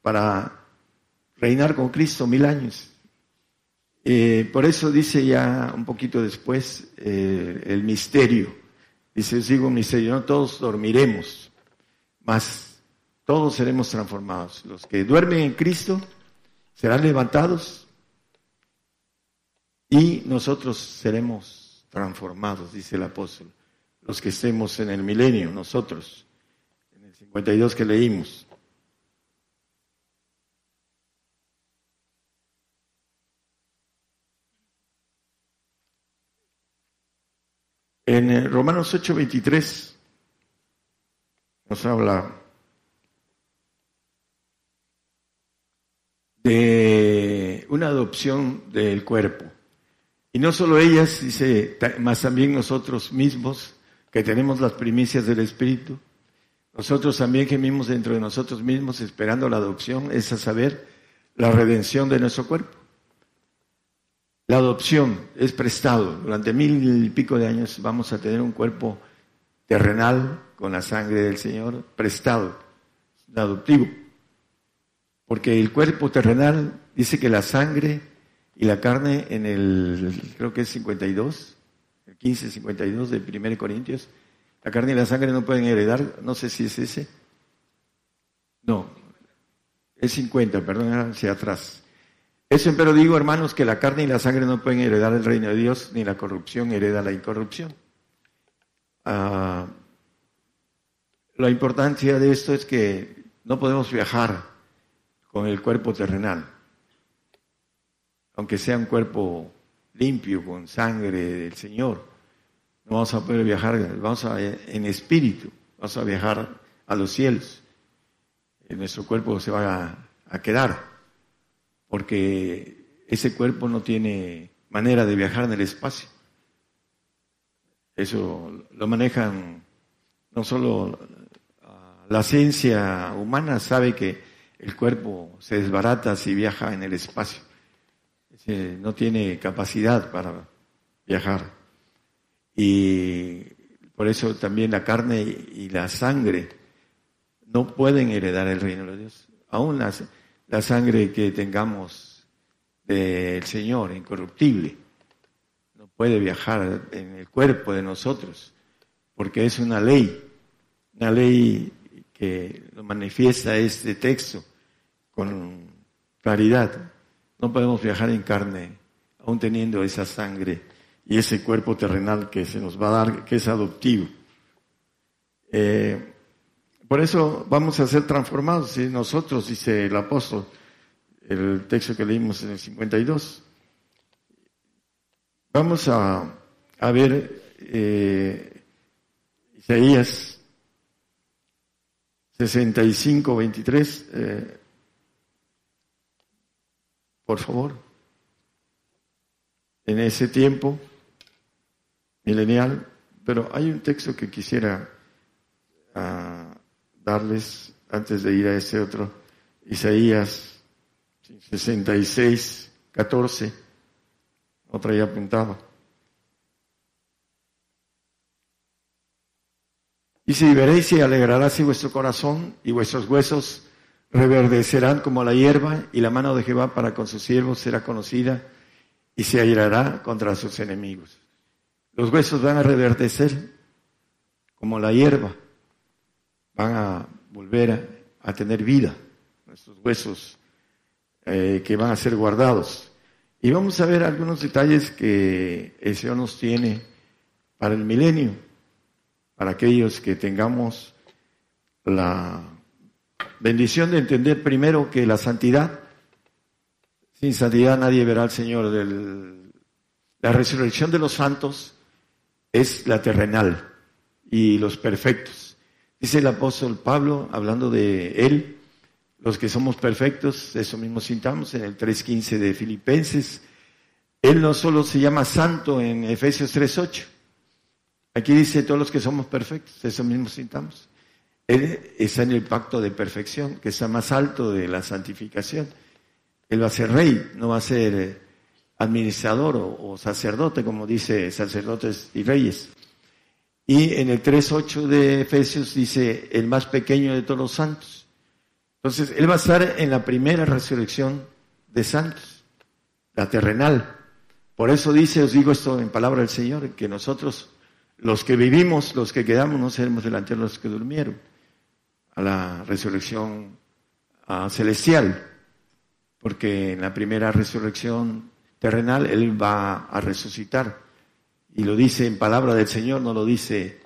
para reinar con Cristo mil años. Eh, por eso dice ya un poquito después eh, el misterio. Dice, os digo un misterio, no todos dormiremos, mas todos seremos transformados. Los que duermen en Cristo serán levantados y nosotros seremos transformados, dice el apóstol. Los que estemos en el milenio, nosotros, en el 52 que leímos. En eh, Romanos 8:23 nos habla de una adopción del cuerpo. Y no solo ellas, dice, más también nosotros mismos, que tenemos las primicias del Espíritu, nosotros también gemimos dentro de nosotros mismos esperando la adopción, es a saber, la redención de nuestro cuerpo. La adopción es prestado. Durante mil y pico de años vamos a tener un cuerpo terrenal con la sangre del Señor prestado, adoptivo. Porque el cuerpo terrenal dice que la sangre y la carne en el, creo que es 52, el 15, 52 de 1 Corintios, la carne y la sangre no pueden heredar, no sé si es ese. No, es 50, perdón, hacia atrás. Eso pero digo, hermanos, que la carne y la sangre no pueden heredar el reino de Dios, ni la corrupción hereda la incorrupción. Ah, la importancia de esto es que no podemos viajar con el cuerpo terrenal, aunque sea un cuerpo limpio, con sangre del Señor. No vamos a poder viajar, vamos a, en espíritu, vamos a viajar a los cielos. nuestro cuerpo se va a quedar porque ese cuerpo no tiene manera de viajar en el espacio. Eso lo manejan no solo ah, la ciencia humana, sabe que el cuerpo se desbarata si viaja en el espacio. No tiene capacidad para viajar. Y por eso también la carne y la sangre no pueden heredar el reino de Dios. Aún la sangre que tengamos del Señor, incorruptible. No puede viajar en el cuerpo de nosotros, porque es una ley, una ley que lo manifiesta este texto con claridad. No podemos viajar en carne, aún teniendo esa sangre y ese cuerpo terrenal que se nos va a dar, que es adoptivo. Eh, por eso vamos a ser transformados. nosotros, dice el apóstol, el texto que leímos en el 52. Vamos a, ver eh, Isaías 65, 23. Eh, por favor. En ese tiempo milenial, pero hay un texto que quisiera ah, darles antes de ir a ese otro, Isaías 66, 14, otra ya apuntaba. Dice, y veréis y alegrarás vuestro corazón y vuestros huesos reverdecerán como la hierba y la mano de Jehová para con sus siervos será conocida y se airará contra sus enemigos. Los huesos van a reverdecer como la hierba van a volver a, tener vida, nuestros huesos eh, que van a ser guardados. Y vamos a ver algunos detalles que el nos tiene para el milenio, para aquellos que tengamos la bendición de entender primero que la santidad Sin santidad nadie verá al Señor. la resurrección de los santos es la terrenal y los perfectos. Dice el apóstol Pablo, hablando de él, los que somos perfectos, eso mismo sintamos en el 3.15 de Filipenses. Él no solo se llama santo en Efesios 3.8. Aquí dice todos los que somos perfectos, eso mismo sintamos. Él está en el pacto de perfección, que está más alto de la santificación. Él va a ser rey, no va a ser eh, administrador o, sacerdote, como dice sacerdotes y reyes. Y en el 3.8 de Efesios dice el más pequeño de todos los santos. Entonces, Él va a estar en la primera resurrección de santos, la terrenal. Por eso dice, os digo esto en palabra del Señor, que nosotros, los que vivimos, los que quedamos, no seremos delante de los que durmieron, la resurrección celestial, porque en la primera resurrección terrenal Él va a resucitar. Y lo dice en palabra del Señor, no lo dice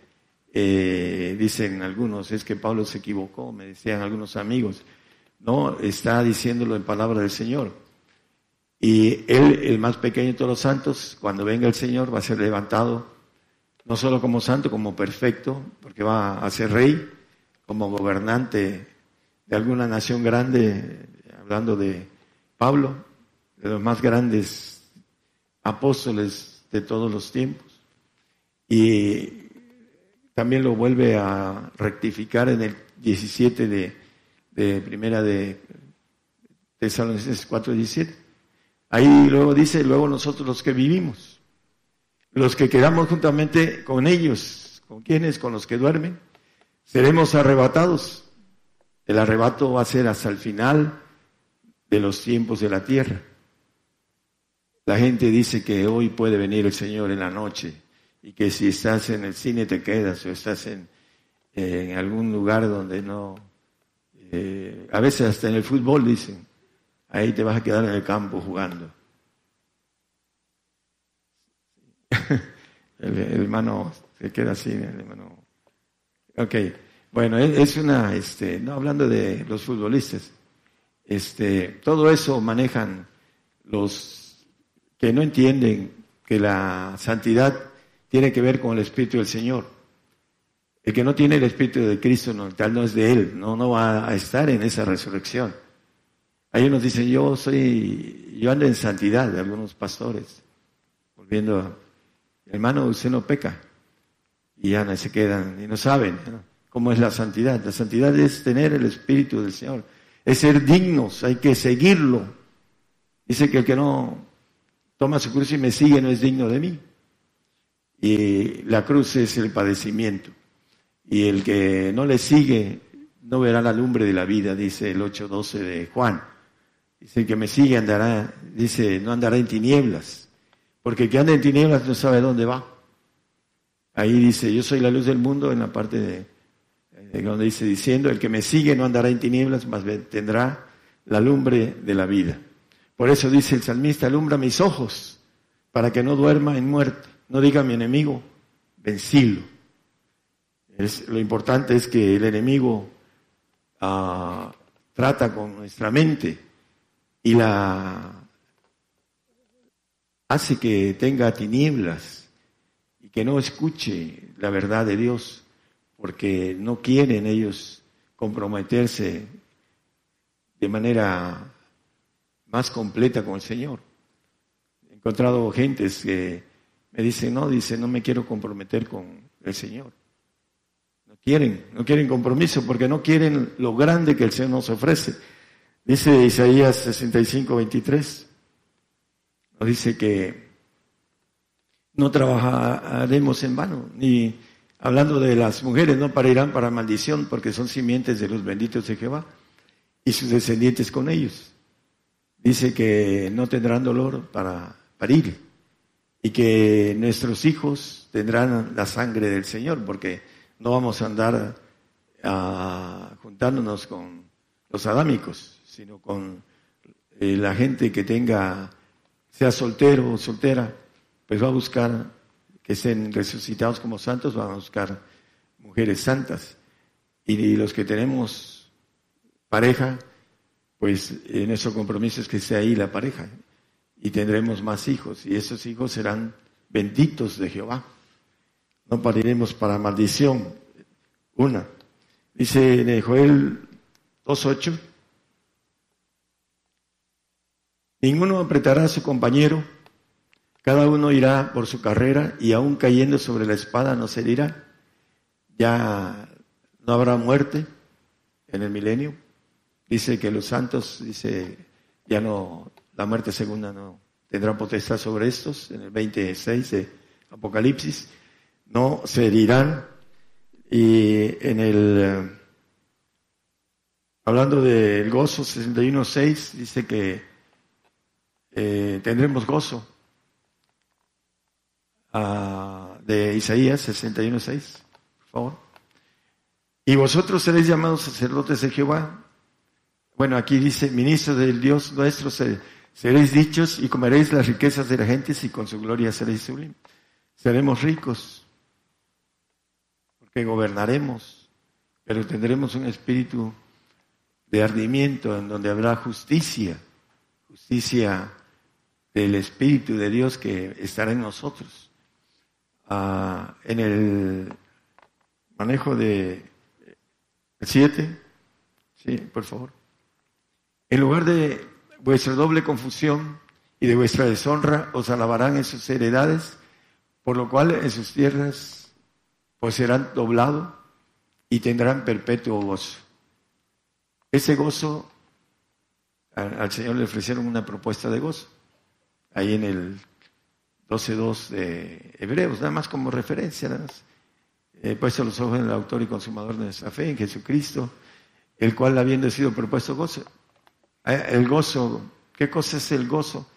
eh, dicen algunos, es que Pablo se equivocó, me decían algunos amigos. No, está diciéndolo en palabra del Señor. Y él, el más pequeño de todos los santos, cuando venga el Señor, va a ser levantado, no solo como santo, como perfecto, porque va a ser rey, como gobernante de alguna nación grande, hablando de Pablo, de los más grandes apóstoles de todos los tiempos. Y también lo vuelve a rectificar en el 17 de, primera de Tesalonicenses 4:17. Ahí luego dice, luego nosotros los que vivimos, los que quedamos juntamente con ellos, ¿con quienes? Con los que duermen, seremos arrebatados. El arrebato va a ser hasta el final de los tiempos de la tierra. La gente dice que hoy puede venir el Señor en la noche y que si estás en el cine te quedas o estás en, algún lugar donde no, eh, a veces hasta en el fútbol dicen, ahí te vas a quedar en el campo jugando. [LAUGHS] el, hermano se queda así, el hermano. Ok, bueno, es una, este, no hablando de los futbolistas, este, todo eso manejan los que no entienden que la santidad tiene que ver con el Espíritu del Señor. El que no tiene el Espíritu de Cristo, no, tal no es de Él, no, no va a estar en esa resurrección. Hay unos dicen, yo soy, yo ando en santidad, algunos pastores, volviendo, hermano, usted no peca. Y ya se quedan y no saben cómo es la santidad. La santidad es tener el Espíritu del Señor, es ser dignos, hay que seguirlo. Dice que el que no toma su cruz y me sigue no es digno de mí. Y la cruz es el padecimiento. Y el que no le sigue no verá la lumbre de la vida, dice el 8.12 de Juan. Dice, el que me sigue andará, dice, no andará en tinieblas. Porque el que anda en tinieblas no sabe dónde va. Ahí dice, yo soy la luz del mundo en la parte de, donde dice diciendo, el que me sigue no andará en tinieblas, más tendrá la lumbre de la vida. Por eso dice el salmista, alumbra mis ojos para que no duerma en muerte. No diga mi enemigo, vencilo. Lo importante es que el enemigo ah, trata con nuestra mente y la hace que tenga tinieblas que no escuche la verdad de Dios porque no quieren ellos comprometerse de manera más completa con el Señor. He encontrado gentes que me dice, no, dice, no me quiero comprometer con el Señor. No quieren, no quieren compromiso porque no quieren lo grande que el Señor nos ofrece. Dice Isaías 65, 23, nos dice que no trabajaremos en vano, ni hablando de las mujeres, no parirán para maldición, porque son simientes de los benditos de Jehová y sus descendientes con ellos. Dice que no tendrán dolor para parir y que nuestros hijos tendrán la sangre del Señor, porque no vamos a andar ah, juntándonos con los adámicos, sino con eh, la gente que tenga, sea soltero o soltera, va a buscar que estén resucitados como santos, van a buscar mujeres santas. Y los que tenemos pareja, pues en nuestro compromiso es que esté ahí la pareja y tendremos más hijos y esos hijos serán benditos de Jehová. No pariremos para maldición. Una. Dice en Joel 2.8, ninguno apretará a su compañero, cada uno irá por su carrera y aún cayendo sobre la espada no se dirá. Ya no habrá muerte en el milenio. Dice que los santos, dice, ya no, la muerte segunda no tendrá potestad sobre estos, en el 26 de Apocalipsis, no se herirán. Y en el, hablando del gozo 61.6, dice que eh, tendremos gozo. Ah, de Isaías 61.6, por favor. Y vosotros seréis llamados sacerdotes de Jehová. Bueno, aquí dice, ministro del Dios nuestro, seréis dichos y comeréis las riquezas de la gente y con su gloria seréis sublimes. Seremos ricos, porque gobernaremos, pero tendremos un espíritu de ardimiento en donde habrá justicia, justicia del Espíritu de Dios que estará en nosotros. En el manejo de 7, sí, por favor. En lugar de vuestra doble confusión y de vuestra deshonra, os alabarán en sus heredades, por lo cual en sus tierras pues serán doblado y tendrán perpetuo gozo. Ese gozo, al, Señor le ofrecieron una propuesta de gozo, ahí en el 12.2 de Hebreos, nada más como referencia, nada más. He puesto los ojos en el autor y consumador de nuestra fe, en Jesucristo, el cual habiendo sido propuesto gozo. Eh, el gozo, ¿qué cosa es el gozo?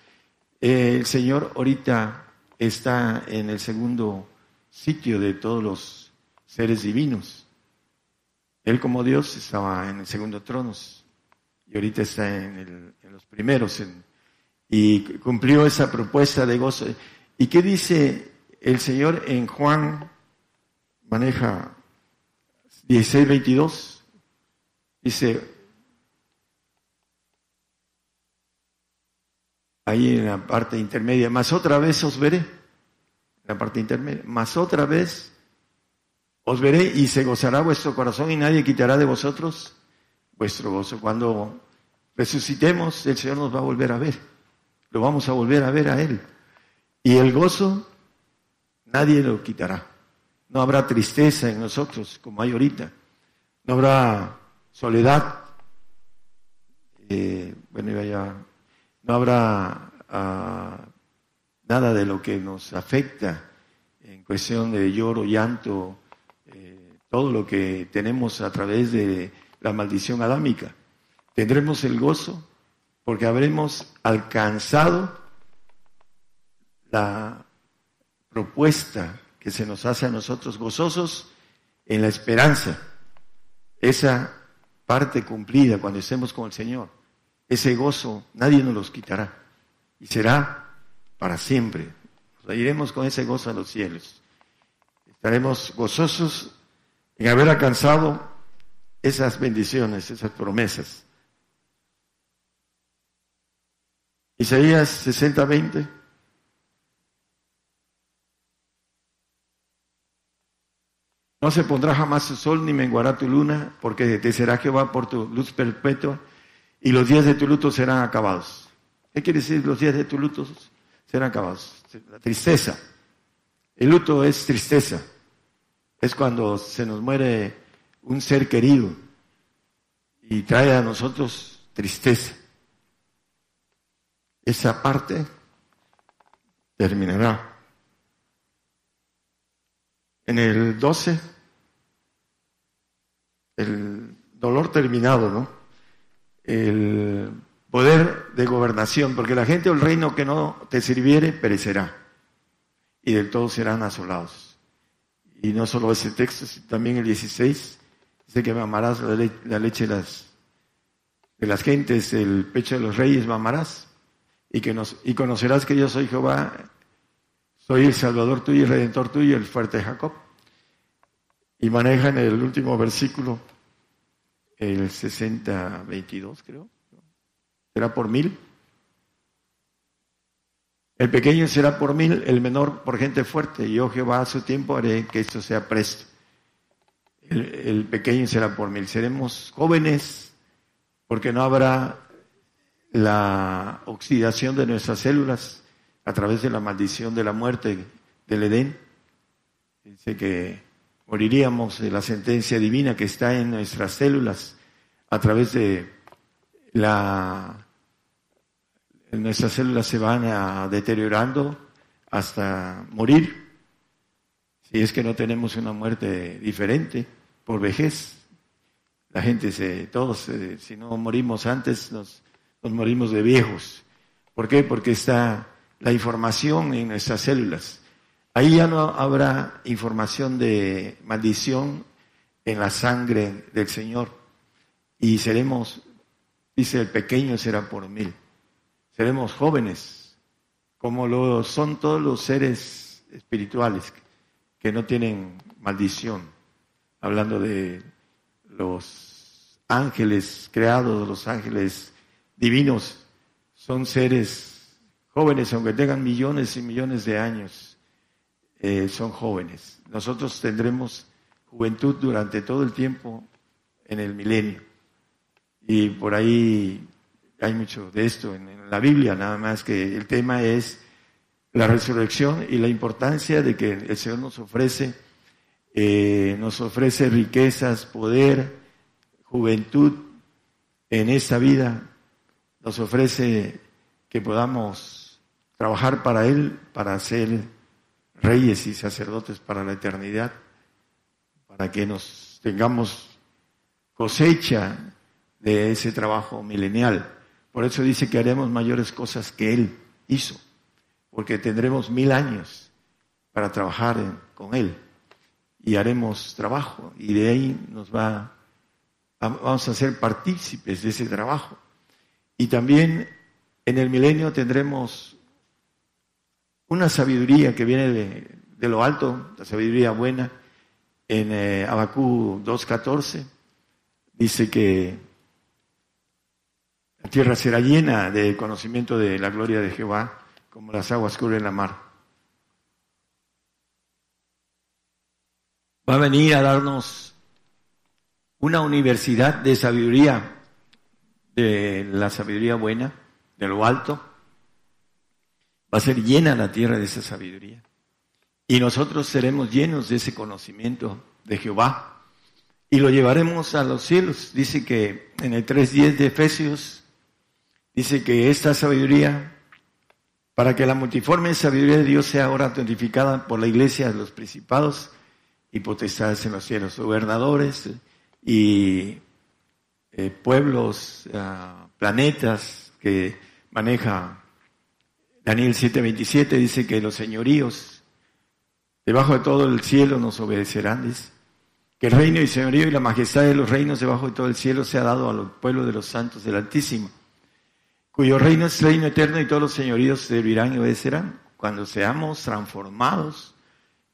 Eh, el Señor ahorita está en el segundo sitio de todos los seres divinos. Él como Dios estaba en el segundo trono y ahorita está en, los primeros y cumplió esa propuesta de gozo. ¿Y qué dice el Señor en Juan maneja 16, 22, dice, ahí en la parte intermedia, más otra vez os veré, en la parte intermedia, más otra vez os veré y se gozará vuestro corazón y nadie quitará de vosotros vuestro gozo. Cuando resucitemos, el Señor nos va a volver a ver, lo vamos a volver a ver a Él. Y el gozo, nadie lo quitará. No habrá tristeza en nosotros como hay ahorita. No habrá soledad. Eh, bueno, ya, no habrá ah, nada de lo que nos afecta en cuestión de lloro, llanto, eh, todo lo que tenemos a través de la maldición adámica. Tendremos el gozo porque habremos alcanzado la propuesta que se nos hace a nosotros gozosos en la esperanza. Esa parte cumplida cuando estemos con el Señor, ese gozo nadie nos los quitará y será para siempre. iremos con ese gozo a los cielos. Estaremos gozosos en haber alcanzado esas bendiciones, esas promesas. Isaías 60, 20. No se pondrá jamás su sol ni menguará tu luna, porque te será Jehová por tu luz perpetua y los días de tu luto serán acabados. ¿Qué quiere decir los días de tu luto serán acabados? La tristeza. El luto es tristeza. Es cuando se nos muere un ser querido y trae a nosotros tristeza. Esa parte terminará. En el 12, el dolor terminado, ¿no? El poder de gobernación, porque la gente del reino que no te sirviere perecerá y del todo serán asolados. Y no solo ese texto, sino también el 16, dice que mamarás la, leche de las, de las gentes, el pecho de los reyes mamarás, y, que nos, y conocerás que yo soy Jehová, soy el Salvador tuyo y Redentor tuyo, el fuerte Jacob. Y maneja en el último versículo, el 60-22 creo. será por mil. El pequeño será por mil, el menor por gente fuerte. Yo Jehová a su tiempo haré que esto sea presto. El, el pequeño será por mil. Seremos jóvenes porque no habrá la oxidación de nuestras células a través de la maldición de la muerte del Edén. Dice que moriríamos de la sentencia divina que está en nuestras células a través de la... Nuestras células se van deteriorando hasta morir, si es que no tenemos una muerte diferente por vejez. La gente se, todos, eh, si no morimos antes, nos, nos morimos de viejos. ¿Por qué? Porque está la información en nuestras células. Ahí ya no habrá información de maldición en la sangre del Señor. Y seremos, dice el pequeño será por mil. Seremos jóvenes, como lo son todos los seres espirituales que no tienen maldición. Hablando de los ángeles creados, los ángeles divinos, son seres jóvenes, aunque tengan millones y millones de años eh, son jóvenes. Nosotros tendremos juventud durante todo el tiempo en el milenio. Y por ahí hay mucho de esto en, la Biblia, nada más que el tema es la resurrección y la importancia de que el Señor nos ofrece, eh, nos ofrece riquezas, poder, juventud en esta vida, nos ofrece que podamos trabajar para Él, para ser reyes y sacerdotes para la eternidad, para que nos tengamos cosecha de ese trabajo milenial. Por eso dice que haremos mayores cosas que Él hizo, porque tendremos mil años para trabajar con Él y haremos trabajo y de ahí nos va, vamos a ser partícipes de ese trabajo. Y también en el milenio tendremos una sabiduría que viene de, lo alto, la sabiduría buena. En eh, Abacú 2.14 dice que la tierra será llena de conocimiento de la gloria de Jehová, como las aguas cubren la mar. Va a venir a darnos una universidad de sabiduría, de la sabiduría buena, de lo alto, Va a ser llena la tierra de esa sabiduría. Y nosotros seremos llenos de ese conocimiento de Jehová. Y lo llevaremos a los cielos. Dice que en el 3.10 de Efesios, dice que esta sabiduría, para que la multiforme sabiduría de Dios sea ahora autentificada por la iglesia de los principados y potestades en los cielos, gobernadores y eh, pueblos, ah, planetas que maneja Daniel 7:27 dice que los señoríos debajo de todo el cielo nos obedecerán, dice. Que el reino y señorío y la majestad de los reinos debajo de todo el cielo sea dado a los pueblos de los santos del Altísimo, cuyo reino es reino eterno y todos los señoríos servirán y obedecerán. Cuando seamos transformados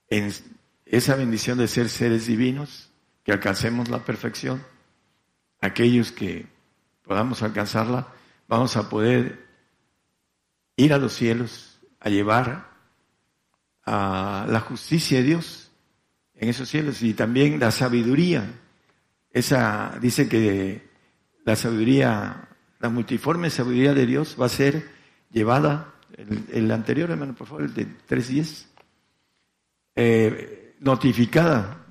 en esa bendición de ser seres divinos, que alcancemos la perfección, aquellos que podamos alcanzarla, vamos a poder ir a los cielos a llevar a la justicia de Dios en esos cielos y también la sabiduría. Esa dice que la sabiduría, la multiforme sabiduría de Dios va a ser llevada, el, anterior hermano, por favor, el de 3.10, eh, notificada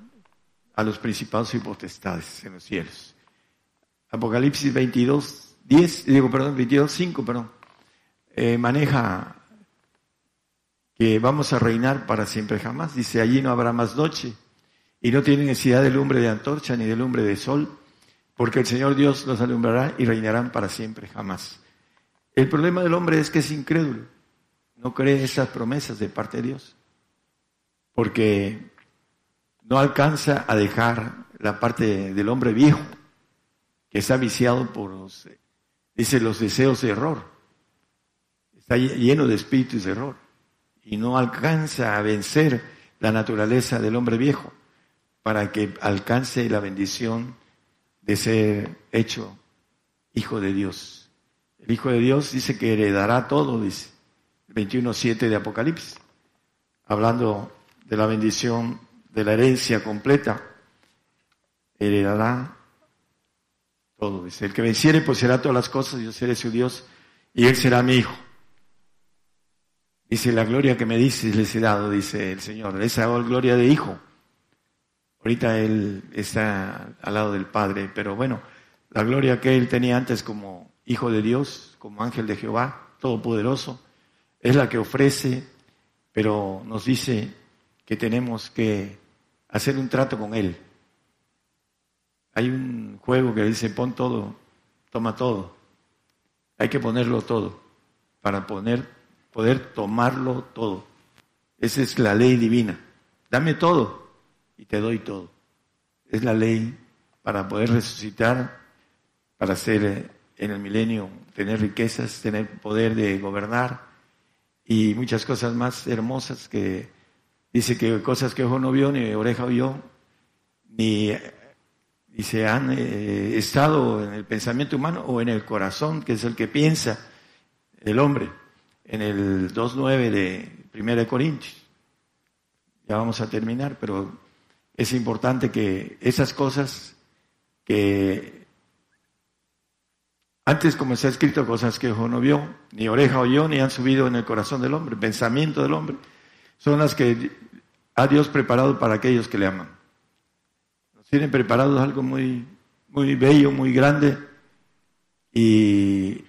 a los principados y potestades en los cielos. Apocalipsis 22, 10, digo, perdón, 22, 5, perdón. Eh, maneja que vamos a reinar para siempre jamás. Dice, allí no habrá más noche y no tiene necesidad de lumbre de antorcha ni de lumbre de sol, porque el Señor Dios los alumbrará y reinarán para siempre jamás. El problema del hombre es que es incrédulo, no cree esas promesas de parte de Dios, porque no alcanza a dejar la parte del hombre viejo, que está viciado por los, dice, los deseos de error lleno de espíritus de error y no alcanza a vencer la naturaleza del hombre viejo para que alcance la bendición de ser hecho hijo de Dios. el Hijo de Dios dice que heredará todo, dice, el 21.7 de Apocalipsis, hablando de la bendición de la herencia completa, heredará todo, dice, el que venciere pues será todas las cosas, yo seré su Dios y él será mi hijo. Dice, la gloria que me dices les he dado, dice el Señor, esa gloria de hijo. Ahorita él está al lado del Padre, pero bueno, la gloria que él tenía antes como hijo de Dios, como ángel de Jehová, todopoderoso, es la que ofrece, pero nos dice que tenemos que hacer un trato con él. Hay un juego que dice pon todo, toma todo. Hay que ponerlo todo para poner, poder tomarlo todo. Esa es la ley divina. Dame todo y te doy todo. Es la ley para poder resucitar, para ser eh, en el milenio, tener riquezas, tener poder de gobernar y muchas cosas más hermosas que dice que cosas que ojo no vio, ni oreja ni, ni se han eh, estado en el pensamiento humano o en el corazón, que es el que piensa el hombre, en el 2.9 de 1 Corintios. Ya vamos a terminar, pero es importante que esas cosas que antes, como se ha escrito, cosas que ojo no vio, ni oreja oyó, ni han subido en el corazón del hombre, pensamiento del hombre, son las que ha Dios preparado para aquellos que le aman. Nos tienen preparados algo muy, muy bello, muy grande, y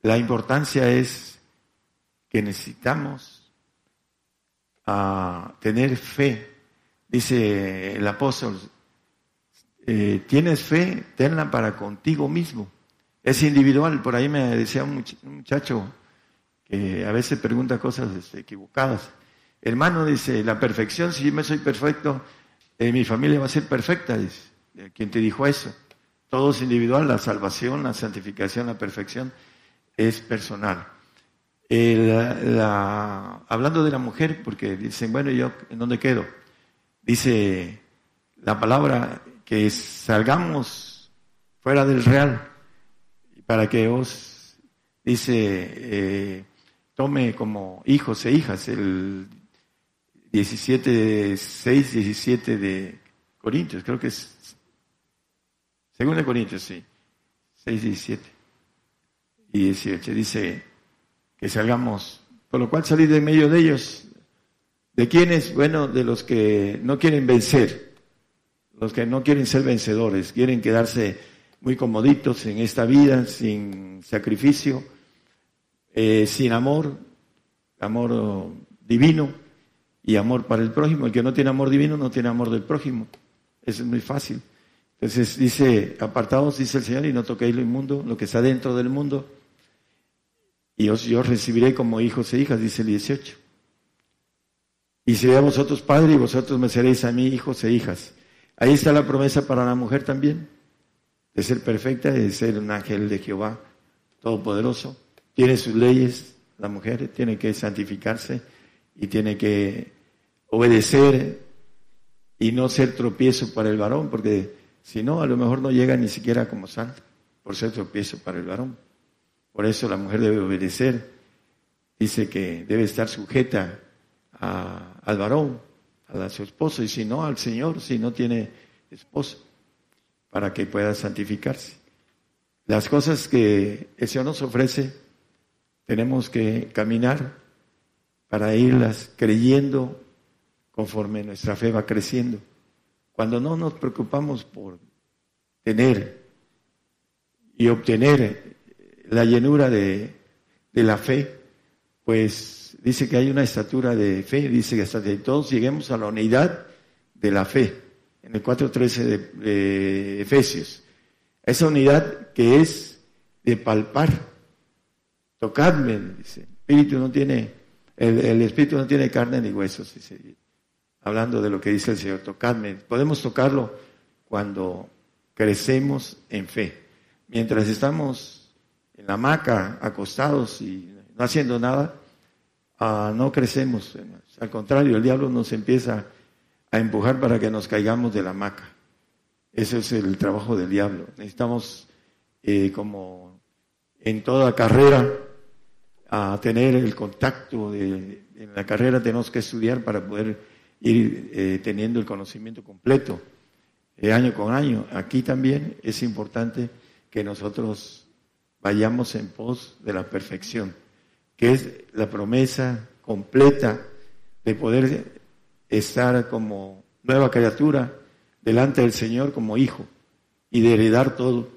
la importancia es que necesitamos ah, tener fe Dice el apóstol, eh, tienes fe, tenla para contigo mismo. Es individual. Por ahí me decía un muchacho que a veces pregunta cosas este, equivocadas. Hermano, dice, la perfección, si yo me soy perfecto, eh, mi familia va a ser perfecta, dice. ¿Quién te dijo eso? Todo es individual, la salvación, la santificación, la perfección es personal. Hablando de la mujer, porque dicen, bueno, ¿yo en dónde quedo? dice la palabra que salgamos fuera del real para que os, dice, eh, tome como hijos e hijas el 17, 6, 17 de Corintios, creo que es, según de Corintios, sí, 6, 17 y 18, dice que salgamos, por lo cual salir de medio de ellos ¿De quiénes? Bueno, de los que no quieren vencer, los que no quieren ser vencedores, quieren quedarse muy comoditos en esta vida, sin sacrificio, eh, sin amor, amor divino y amor para el prójimo. El que no tiene amor divino no tiene amor del prójimo. Eso es muy fácil. Entonces dice, apartados, dice el Señor, y no toquéis lo inmundo, lo que está dentro del mundo, y os, yo recibiré como hijos e hijas, dice el 18. Y seré a vosotros padre y vosotros me seréis a mí hijos e hijas. Ahí está la promesa para la mujer también, de ser perfecta, de ser un ángel de Jehová todopoderoso. Tiene sus leyes, la mujer tiene que santificarse y tiene que obedecer y no ser tropiezo para el varón, porque si no, a lo mejor no llega ni siquiera como santo, por ser tropiezo para el varón. Por eso la mujer debe obedecer. Dice que debe estar sujeta al varón, a su esposo, y si no, al Señor, si no tiene esposo, para que pueda santificarse. Las cosas que el Señor nos ofrece, tenemos que caminar para irlas creyendo conforme nuestra fe va creciendo. Cuando no nos preocupamos por tener y obtener la llenura de, de la fe, pues dice que hay una estatura de fe, dice que hasta que todos lleguemos a la unidad de la fe, en el 4.13 de, de Efesios. Esa unidad que es de palpar, tocadme, dice. El espíritu no tiene, el, espíritu no tiene carne ni huesos, dice. Hablando de lo que dice el Señor, tocadme. Podemos tocarlo cuando crecemos en fe. Mientras estamos en la hamaca, acostados y no haciendo nada, Ah, no crecemos. Al contrario, el diablo nos empieza a empujar para que nos caigamos de la hamaca. Ese es el trabajo del diablo. Necesitamos, eh, como en toda carrera a tener el contacto de, en la carrera tenemos que estudiar para poder ir eh, teniendo el conocimiento completo eh, año con año. Aquí también es importante que nosotros vayamos en pos de la perfección, que es la promesa completa de poder estar como nueva criatura delante del Señor como hijo y de heredar todo.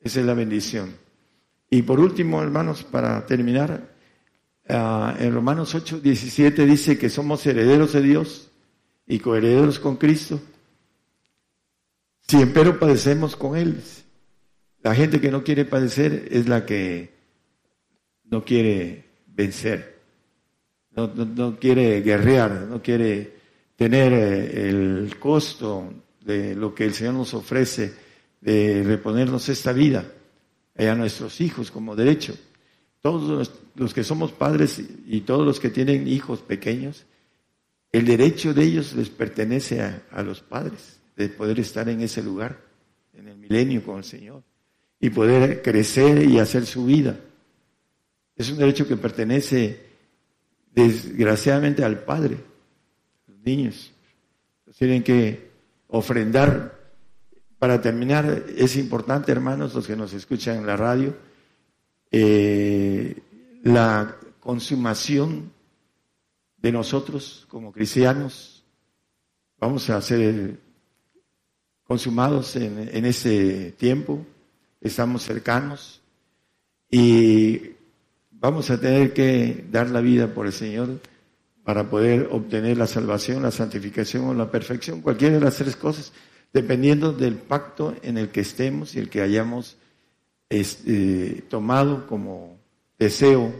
Esa es la bendición. Y por último, hermanos, para terminar, ah, en Romanos 8, 17 dice que somos herederos de Dios y coherederos con Cristo. Si empero padecemos con Él. La gente que no quiere padecer es la que no quiere vencer, no, quiere guerrear, no quiere tener eh, el costo de lo que el Señor nos ofrece, de reponernos esta vida a nuestros hijos como derecho. Todos los, que somos padres y todos los que tienen hijos pequeños, el derecho de ellos les pertenece a, los padres, de poder estar en ese lugar, en el milenio con el Señor, y poder crecer y hacer su vida. Es un derecho que pertenece desgraciadamente al Padre. Los niños tienen que ofrendar para terminar, es importante, hermanos, los que nos escuchan en la radio, eh, la consumación de nosotros como cristianos. Vamos a ser consumados en, en ese tiempo, estamos cercanos y vamos a tener que dar la vida por el Señor para poder obtener la salvación, la santificación o la perfección, cualquiera de las tres cosas dependiendo del pacto en el que estemos y el que hayamos este, tomado como deseo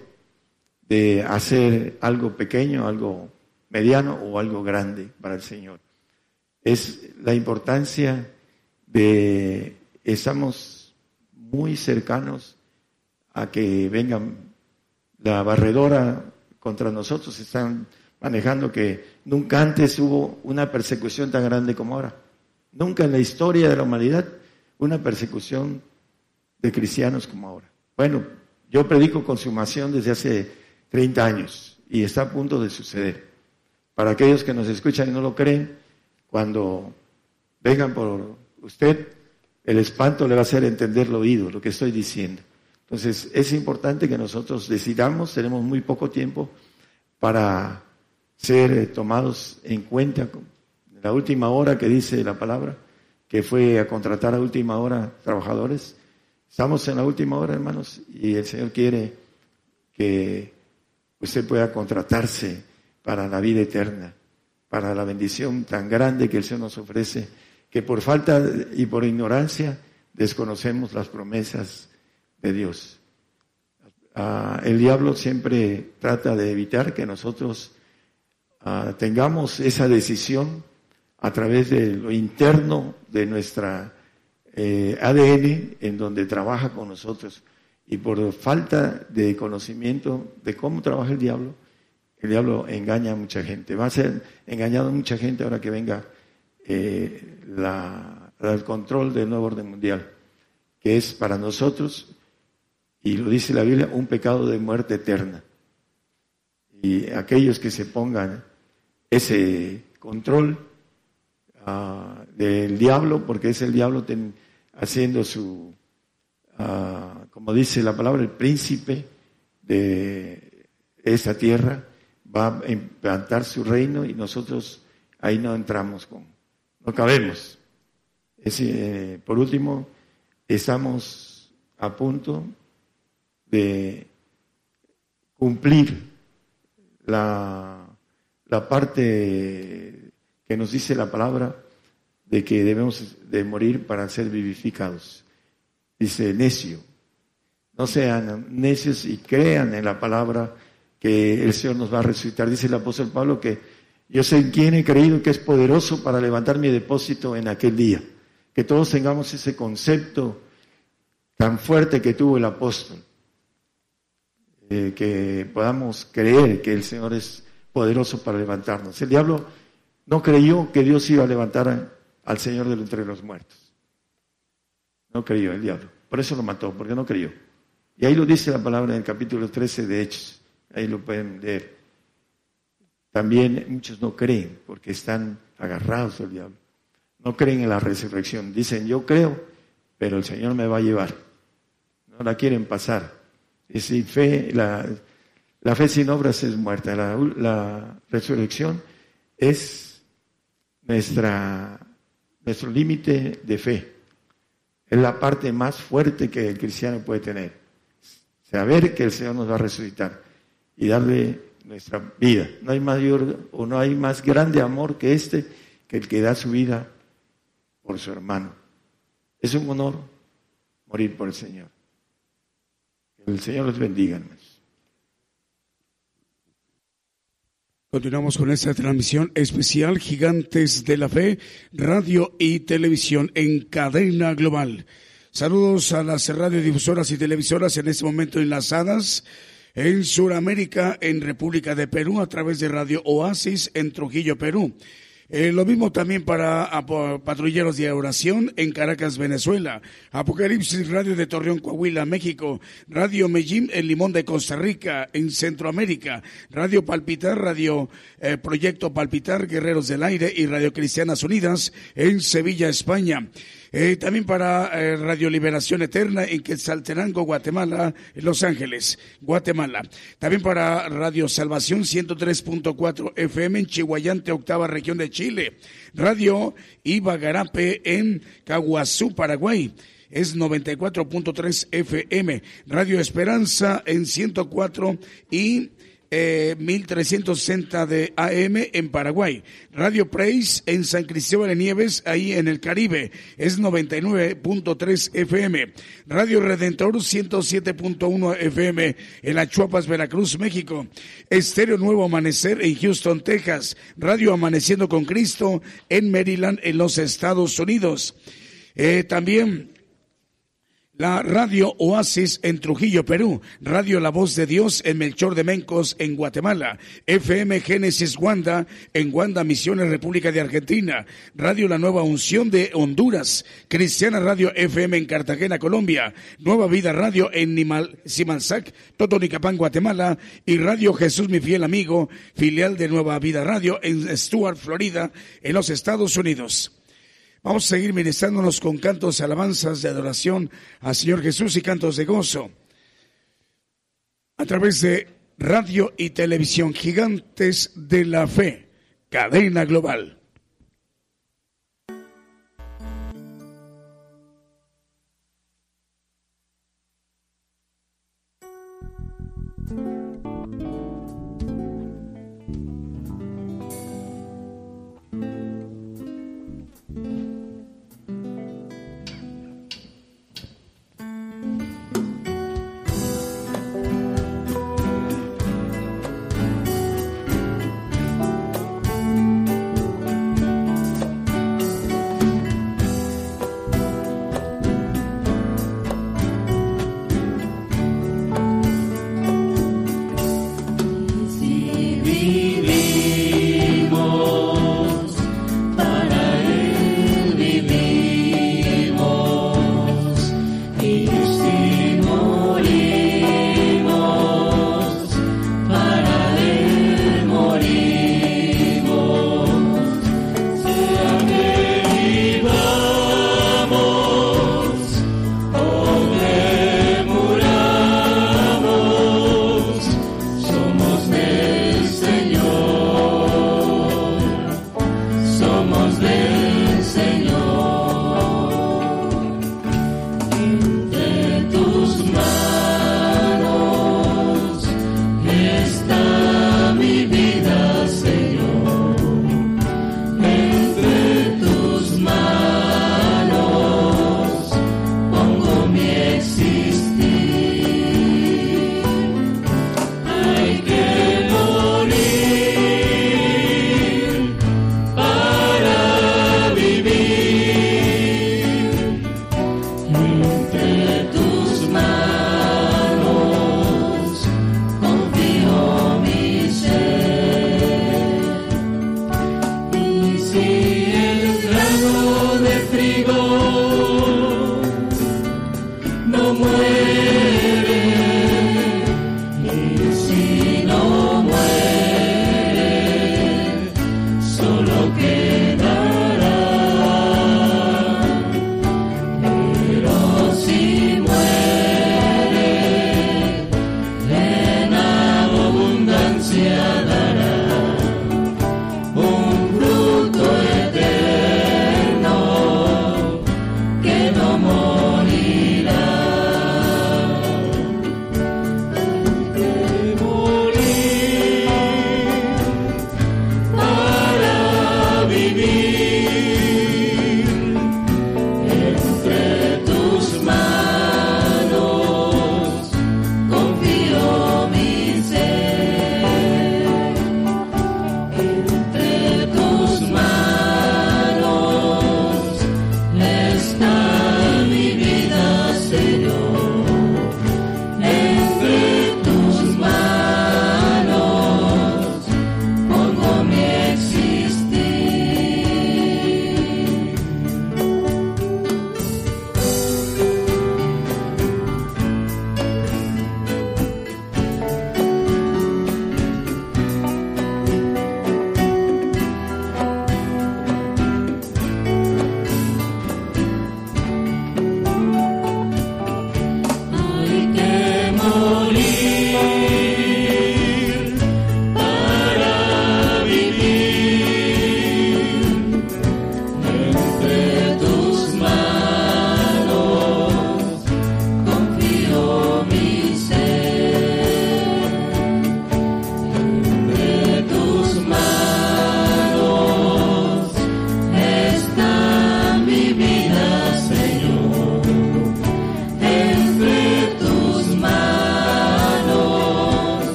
de hacer algo pequeño, algo mediano o algo grande para el Señor. Es la importancia de, estamos muy cercanos a que vengan la barredora contra nosotros, están manejando que nunca antes hubo una persecución tan grande como ahora. Nunca en la historia de la humanidad una persecución de cristianos como ahora. Bueno, yo predico consumación desde hace 30 años y está a punto de suceder. Para aquellos que nos escuchan y no lo creen, cuando vengan por usted, el espanto le va a hacer entender lo oído, lo que estoy diciendo. Entonces, es importante que nosotros decidamos, tenemos muy poco tiempo para ser tomados en cuenta la última hora que dice la palabra, que fue a contratar a última hora trabajadores. Estamos en la última hora, hermanos, y el Señor quiere que usted pueda contratarse para la vida eterna, para la bendición tan grande que el Señor nos ofrece, que por falta y por ignorancia desconocemos las promesas de Dios. Ah, el diablo siempre trata de evitar que nosotros ah, tengamos esa decisión a través de lo interno de nuestra eh, ADN, en donde trabaja con nosotros. Y por falta de conocimiento de cómo trabaja el diablo, el diablo engaña a mucha gente. Va a ser engañado a mucha gente ahora que venga eh, la, el control del nuevo orden mundial, que es para nosotros, y lo dice la Biblia, un pecado de muerte eterna. Y aquellos que se pongan ese control, Ah, del diablo, porque es el diablo haciendo su, ah, como dice la palabra, el príncipe de esta tierra, va a implantar su reino y nosotros ahí no entramos con, no cabemos. Eh, por último, estamos a punto de cumplir la, la parte que nos dice la palabra de que debemos de morir para ser vivificados. Dice necio. No sean necios y crean en la palabra que el Señor nos va a resucitar. Dice el apóstol Pablo que yo sé quién he creído que es poderoso para levantar mi depósito en aquel día. Que todos tengamos ese concepto tan fuerte que tuvo el apóstol. Eh, que podamos creer que el Señor es poderoso para levantarnos. El diablo no creyó que Dios iba a levantar al Señor de entre los muertos. No creyó el diablo. Por eso lo mató, porque no creyó. Y ahí lo dice la palabra en el capítulo 13 de Hechos. Ahí lo pueden leer. También muchos no creen porque están agarrados al diablo. No creen en la resurrección. Dicen, yo creo, pero el Señor me va a llevar. No la quieren pasar. Y sin fe, la, la fe sin obras es muerta. La, la resurrección es nuestra, nuestro límite de fe. Es la parte más fuerte que el cristiano puede tener. Saber que el Señor nos va a resucitar y darle nuestra vida. No hay mayor o no hay más grande amor que este, que el que da su vida por su hermano. Es un honor morir por el Señor. Que el Señor los bendiga. Continuamos con esta transmisión especial Gigantes de la Fe, radio y televisión en cadena global. Saludos a las radiodifusoras y televisoras en este momento enlazadas en Sudamérica, en República de Perú, a través de Radio Oasis en Trujillo, Perú. Eh, lo mismo también para patrulleros de oración en Caracas, Venezuela. Apocalipsis Radio de Torreón, Coahuila, México. Radio Medellín en Limón de Costa Rica, en Centroamérica. Radio Palpitar, Radio eh, Proyecto Palpitar, Guerreros del Aire y Radio Cristianas Unidas en Sevilla, España. Eh, también para eh, Radio Liberación Eterna en Quetzaltenango, Guatemala, en Los Ángeles, Guatemala. También para Radio Salvación 103.4 FM en Chihuayante, octava región de Chile. Radio Ibagarape en Caguazú, Paraguay es 94.3 FM, Radio Esperanza en 104 y 1360 eh, de AM en Paraguay. Radio Praise en San Cristóbal de Nieves, ahí en el Caribe, es 99.3 FM. Radio Redentor 107.1 FM en Achuapas, Veracruz, México. Estéreo Nuevo Amanecer en Houston, Texas. Radio Amaneciendo con Cristo en Maryland, en los Estados Unidos. Eh, también la Radio Oasis en Trujillo, Perú. Radio La Voz de Dios en Melchor de Mencos en Guatemala. FM Génesis Wanda en Wanda Misiones, República de Argentina. Radio La Nueva Unción de Honduras. Cristiana Radio FM en Cartagena, Colombia. Nueva Vida Radio en Nimal, Simanzac, Totonicapán, Guatemala. Y Radio Jesús, mi fiel amigo, filial de Nueva Vida Radio en Stuart, Florida, en los Estados Unidos. Vamos a seguir ministrándonos con cantos, alabanzas de adoración al Señor Jesús y cantos de gozo. A través de radio y televisión, gigantes de la fe, cadena global.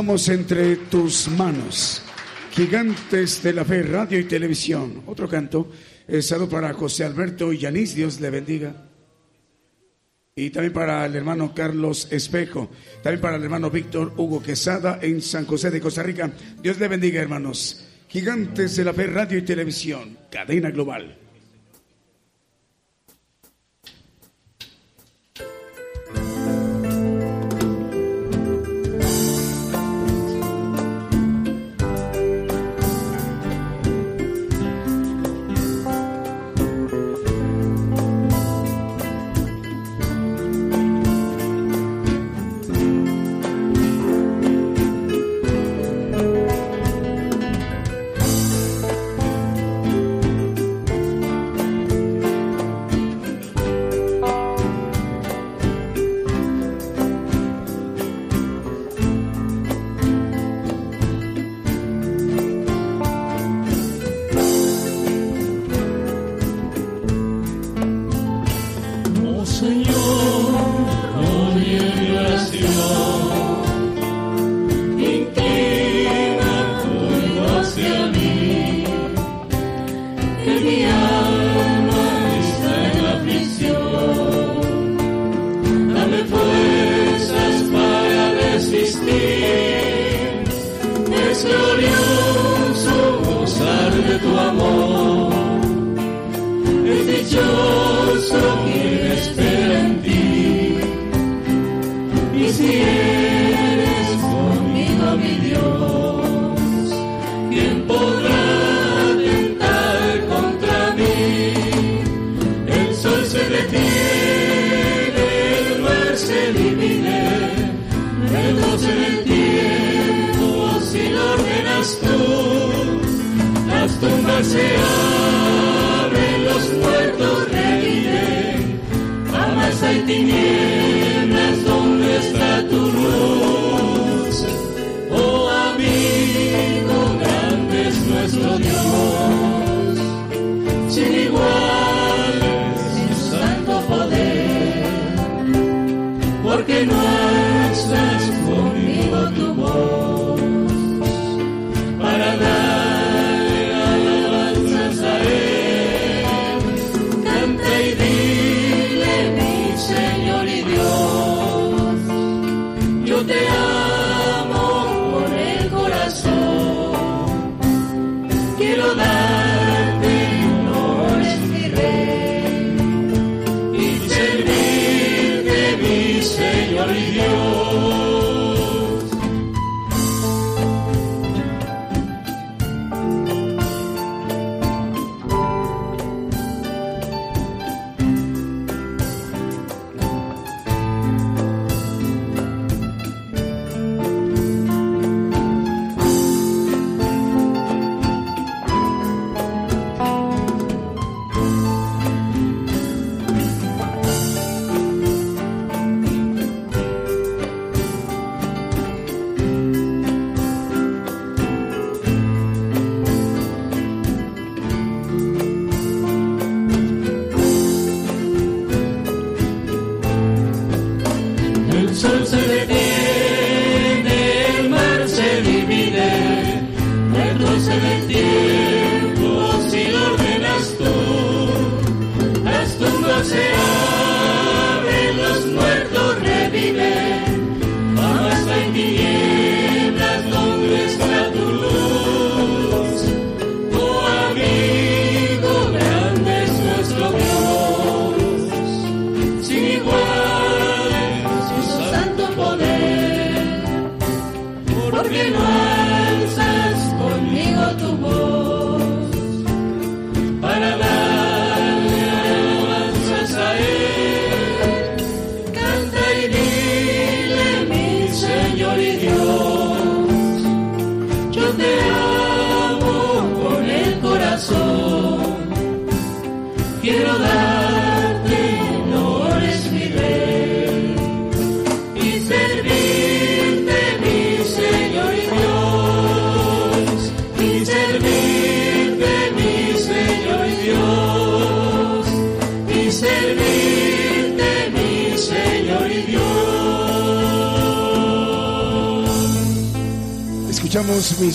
Escuchamos entre tus manos. Gigantes de la Fe, Radio y Televisión. Otro canto. El saludo para José Alberto y Yanis, Dios le bendiga. Y también para el hermano Carlos Espejo. También para el hermano Víctor Hugo Quesada en San José de Costa Rica. Dios le bendiga, hermanos. Gigantes de la Fe, Radio y Televisión. Cadena Global. se abren los puertos de Guillén, jamás hay tinieblas donde está tu luz. Oh amigo, grande es nuestro Dios, sin iguales su santo poder, porque no hay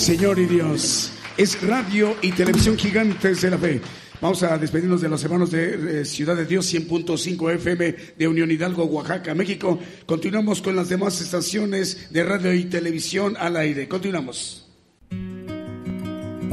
Señor y Dios. Es radio y televisión gigantes de la fe. Vamos a despedirnos de los hermanos de eh, Ciudad de Dios 100.5 FM de Unión Hidalgo, Oaxaca, México. Continuamos con las demás estaciones de radio y televisión al aire. Continuamos.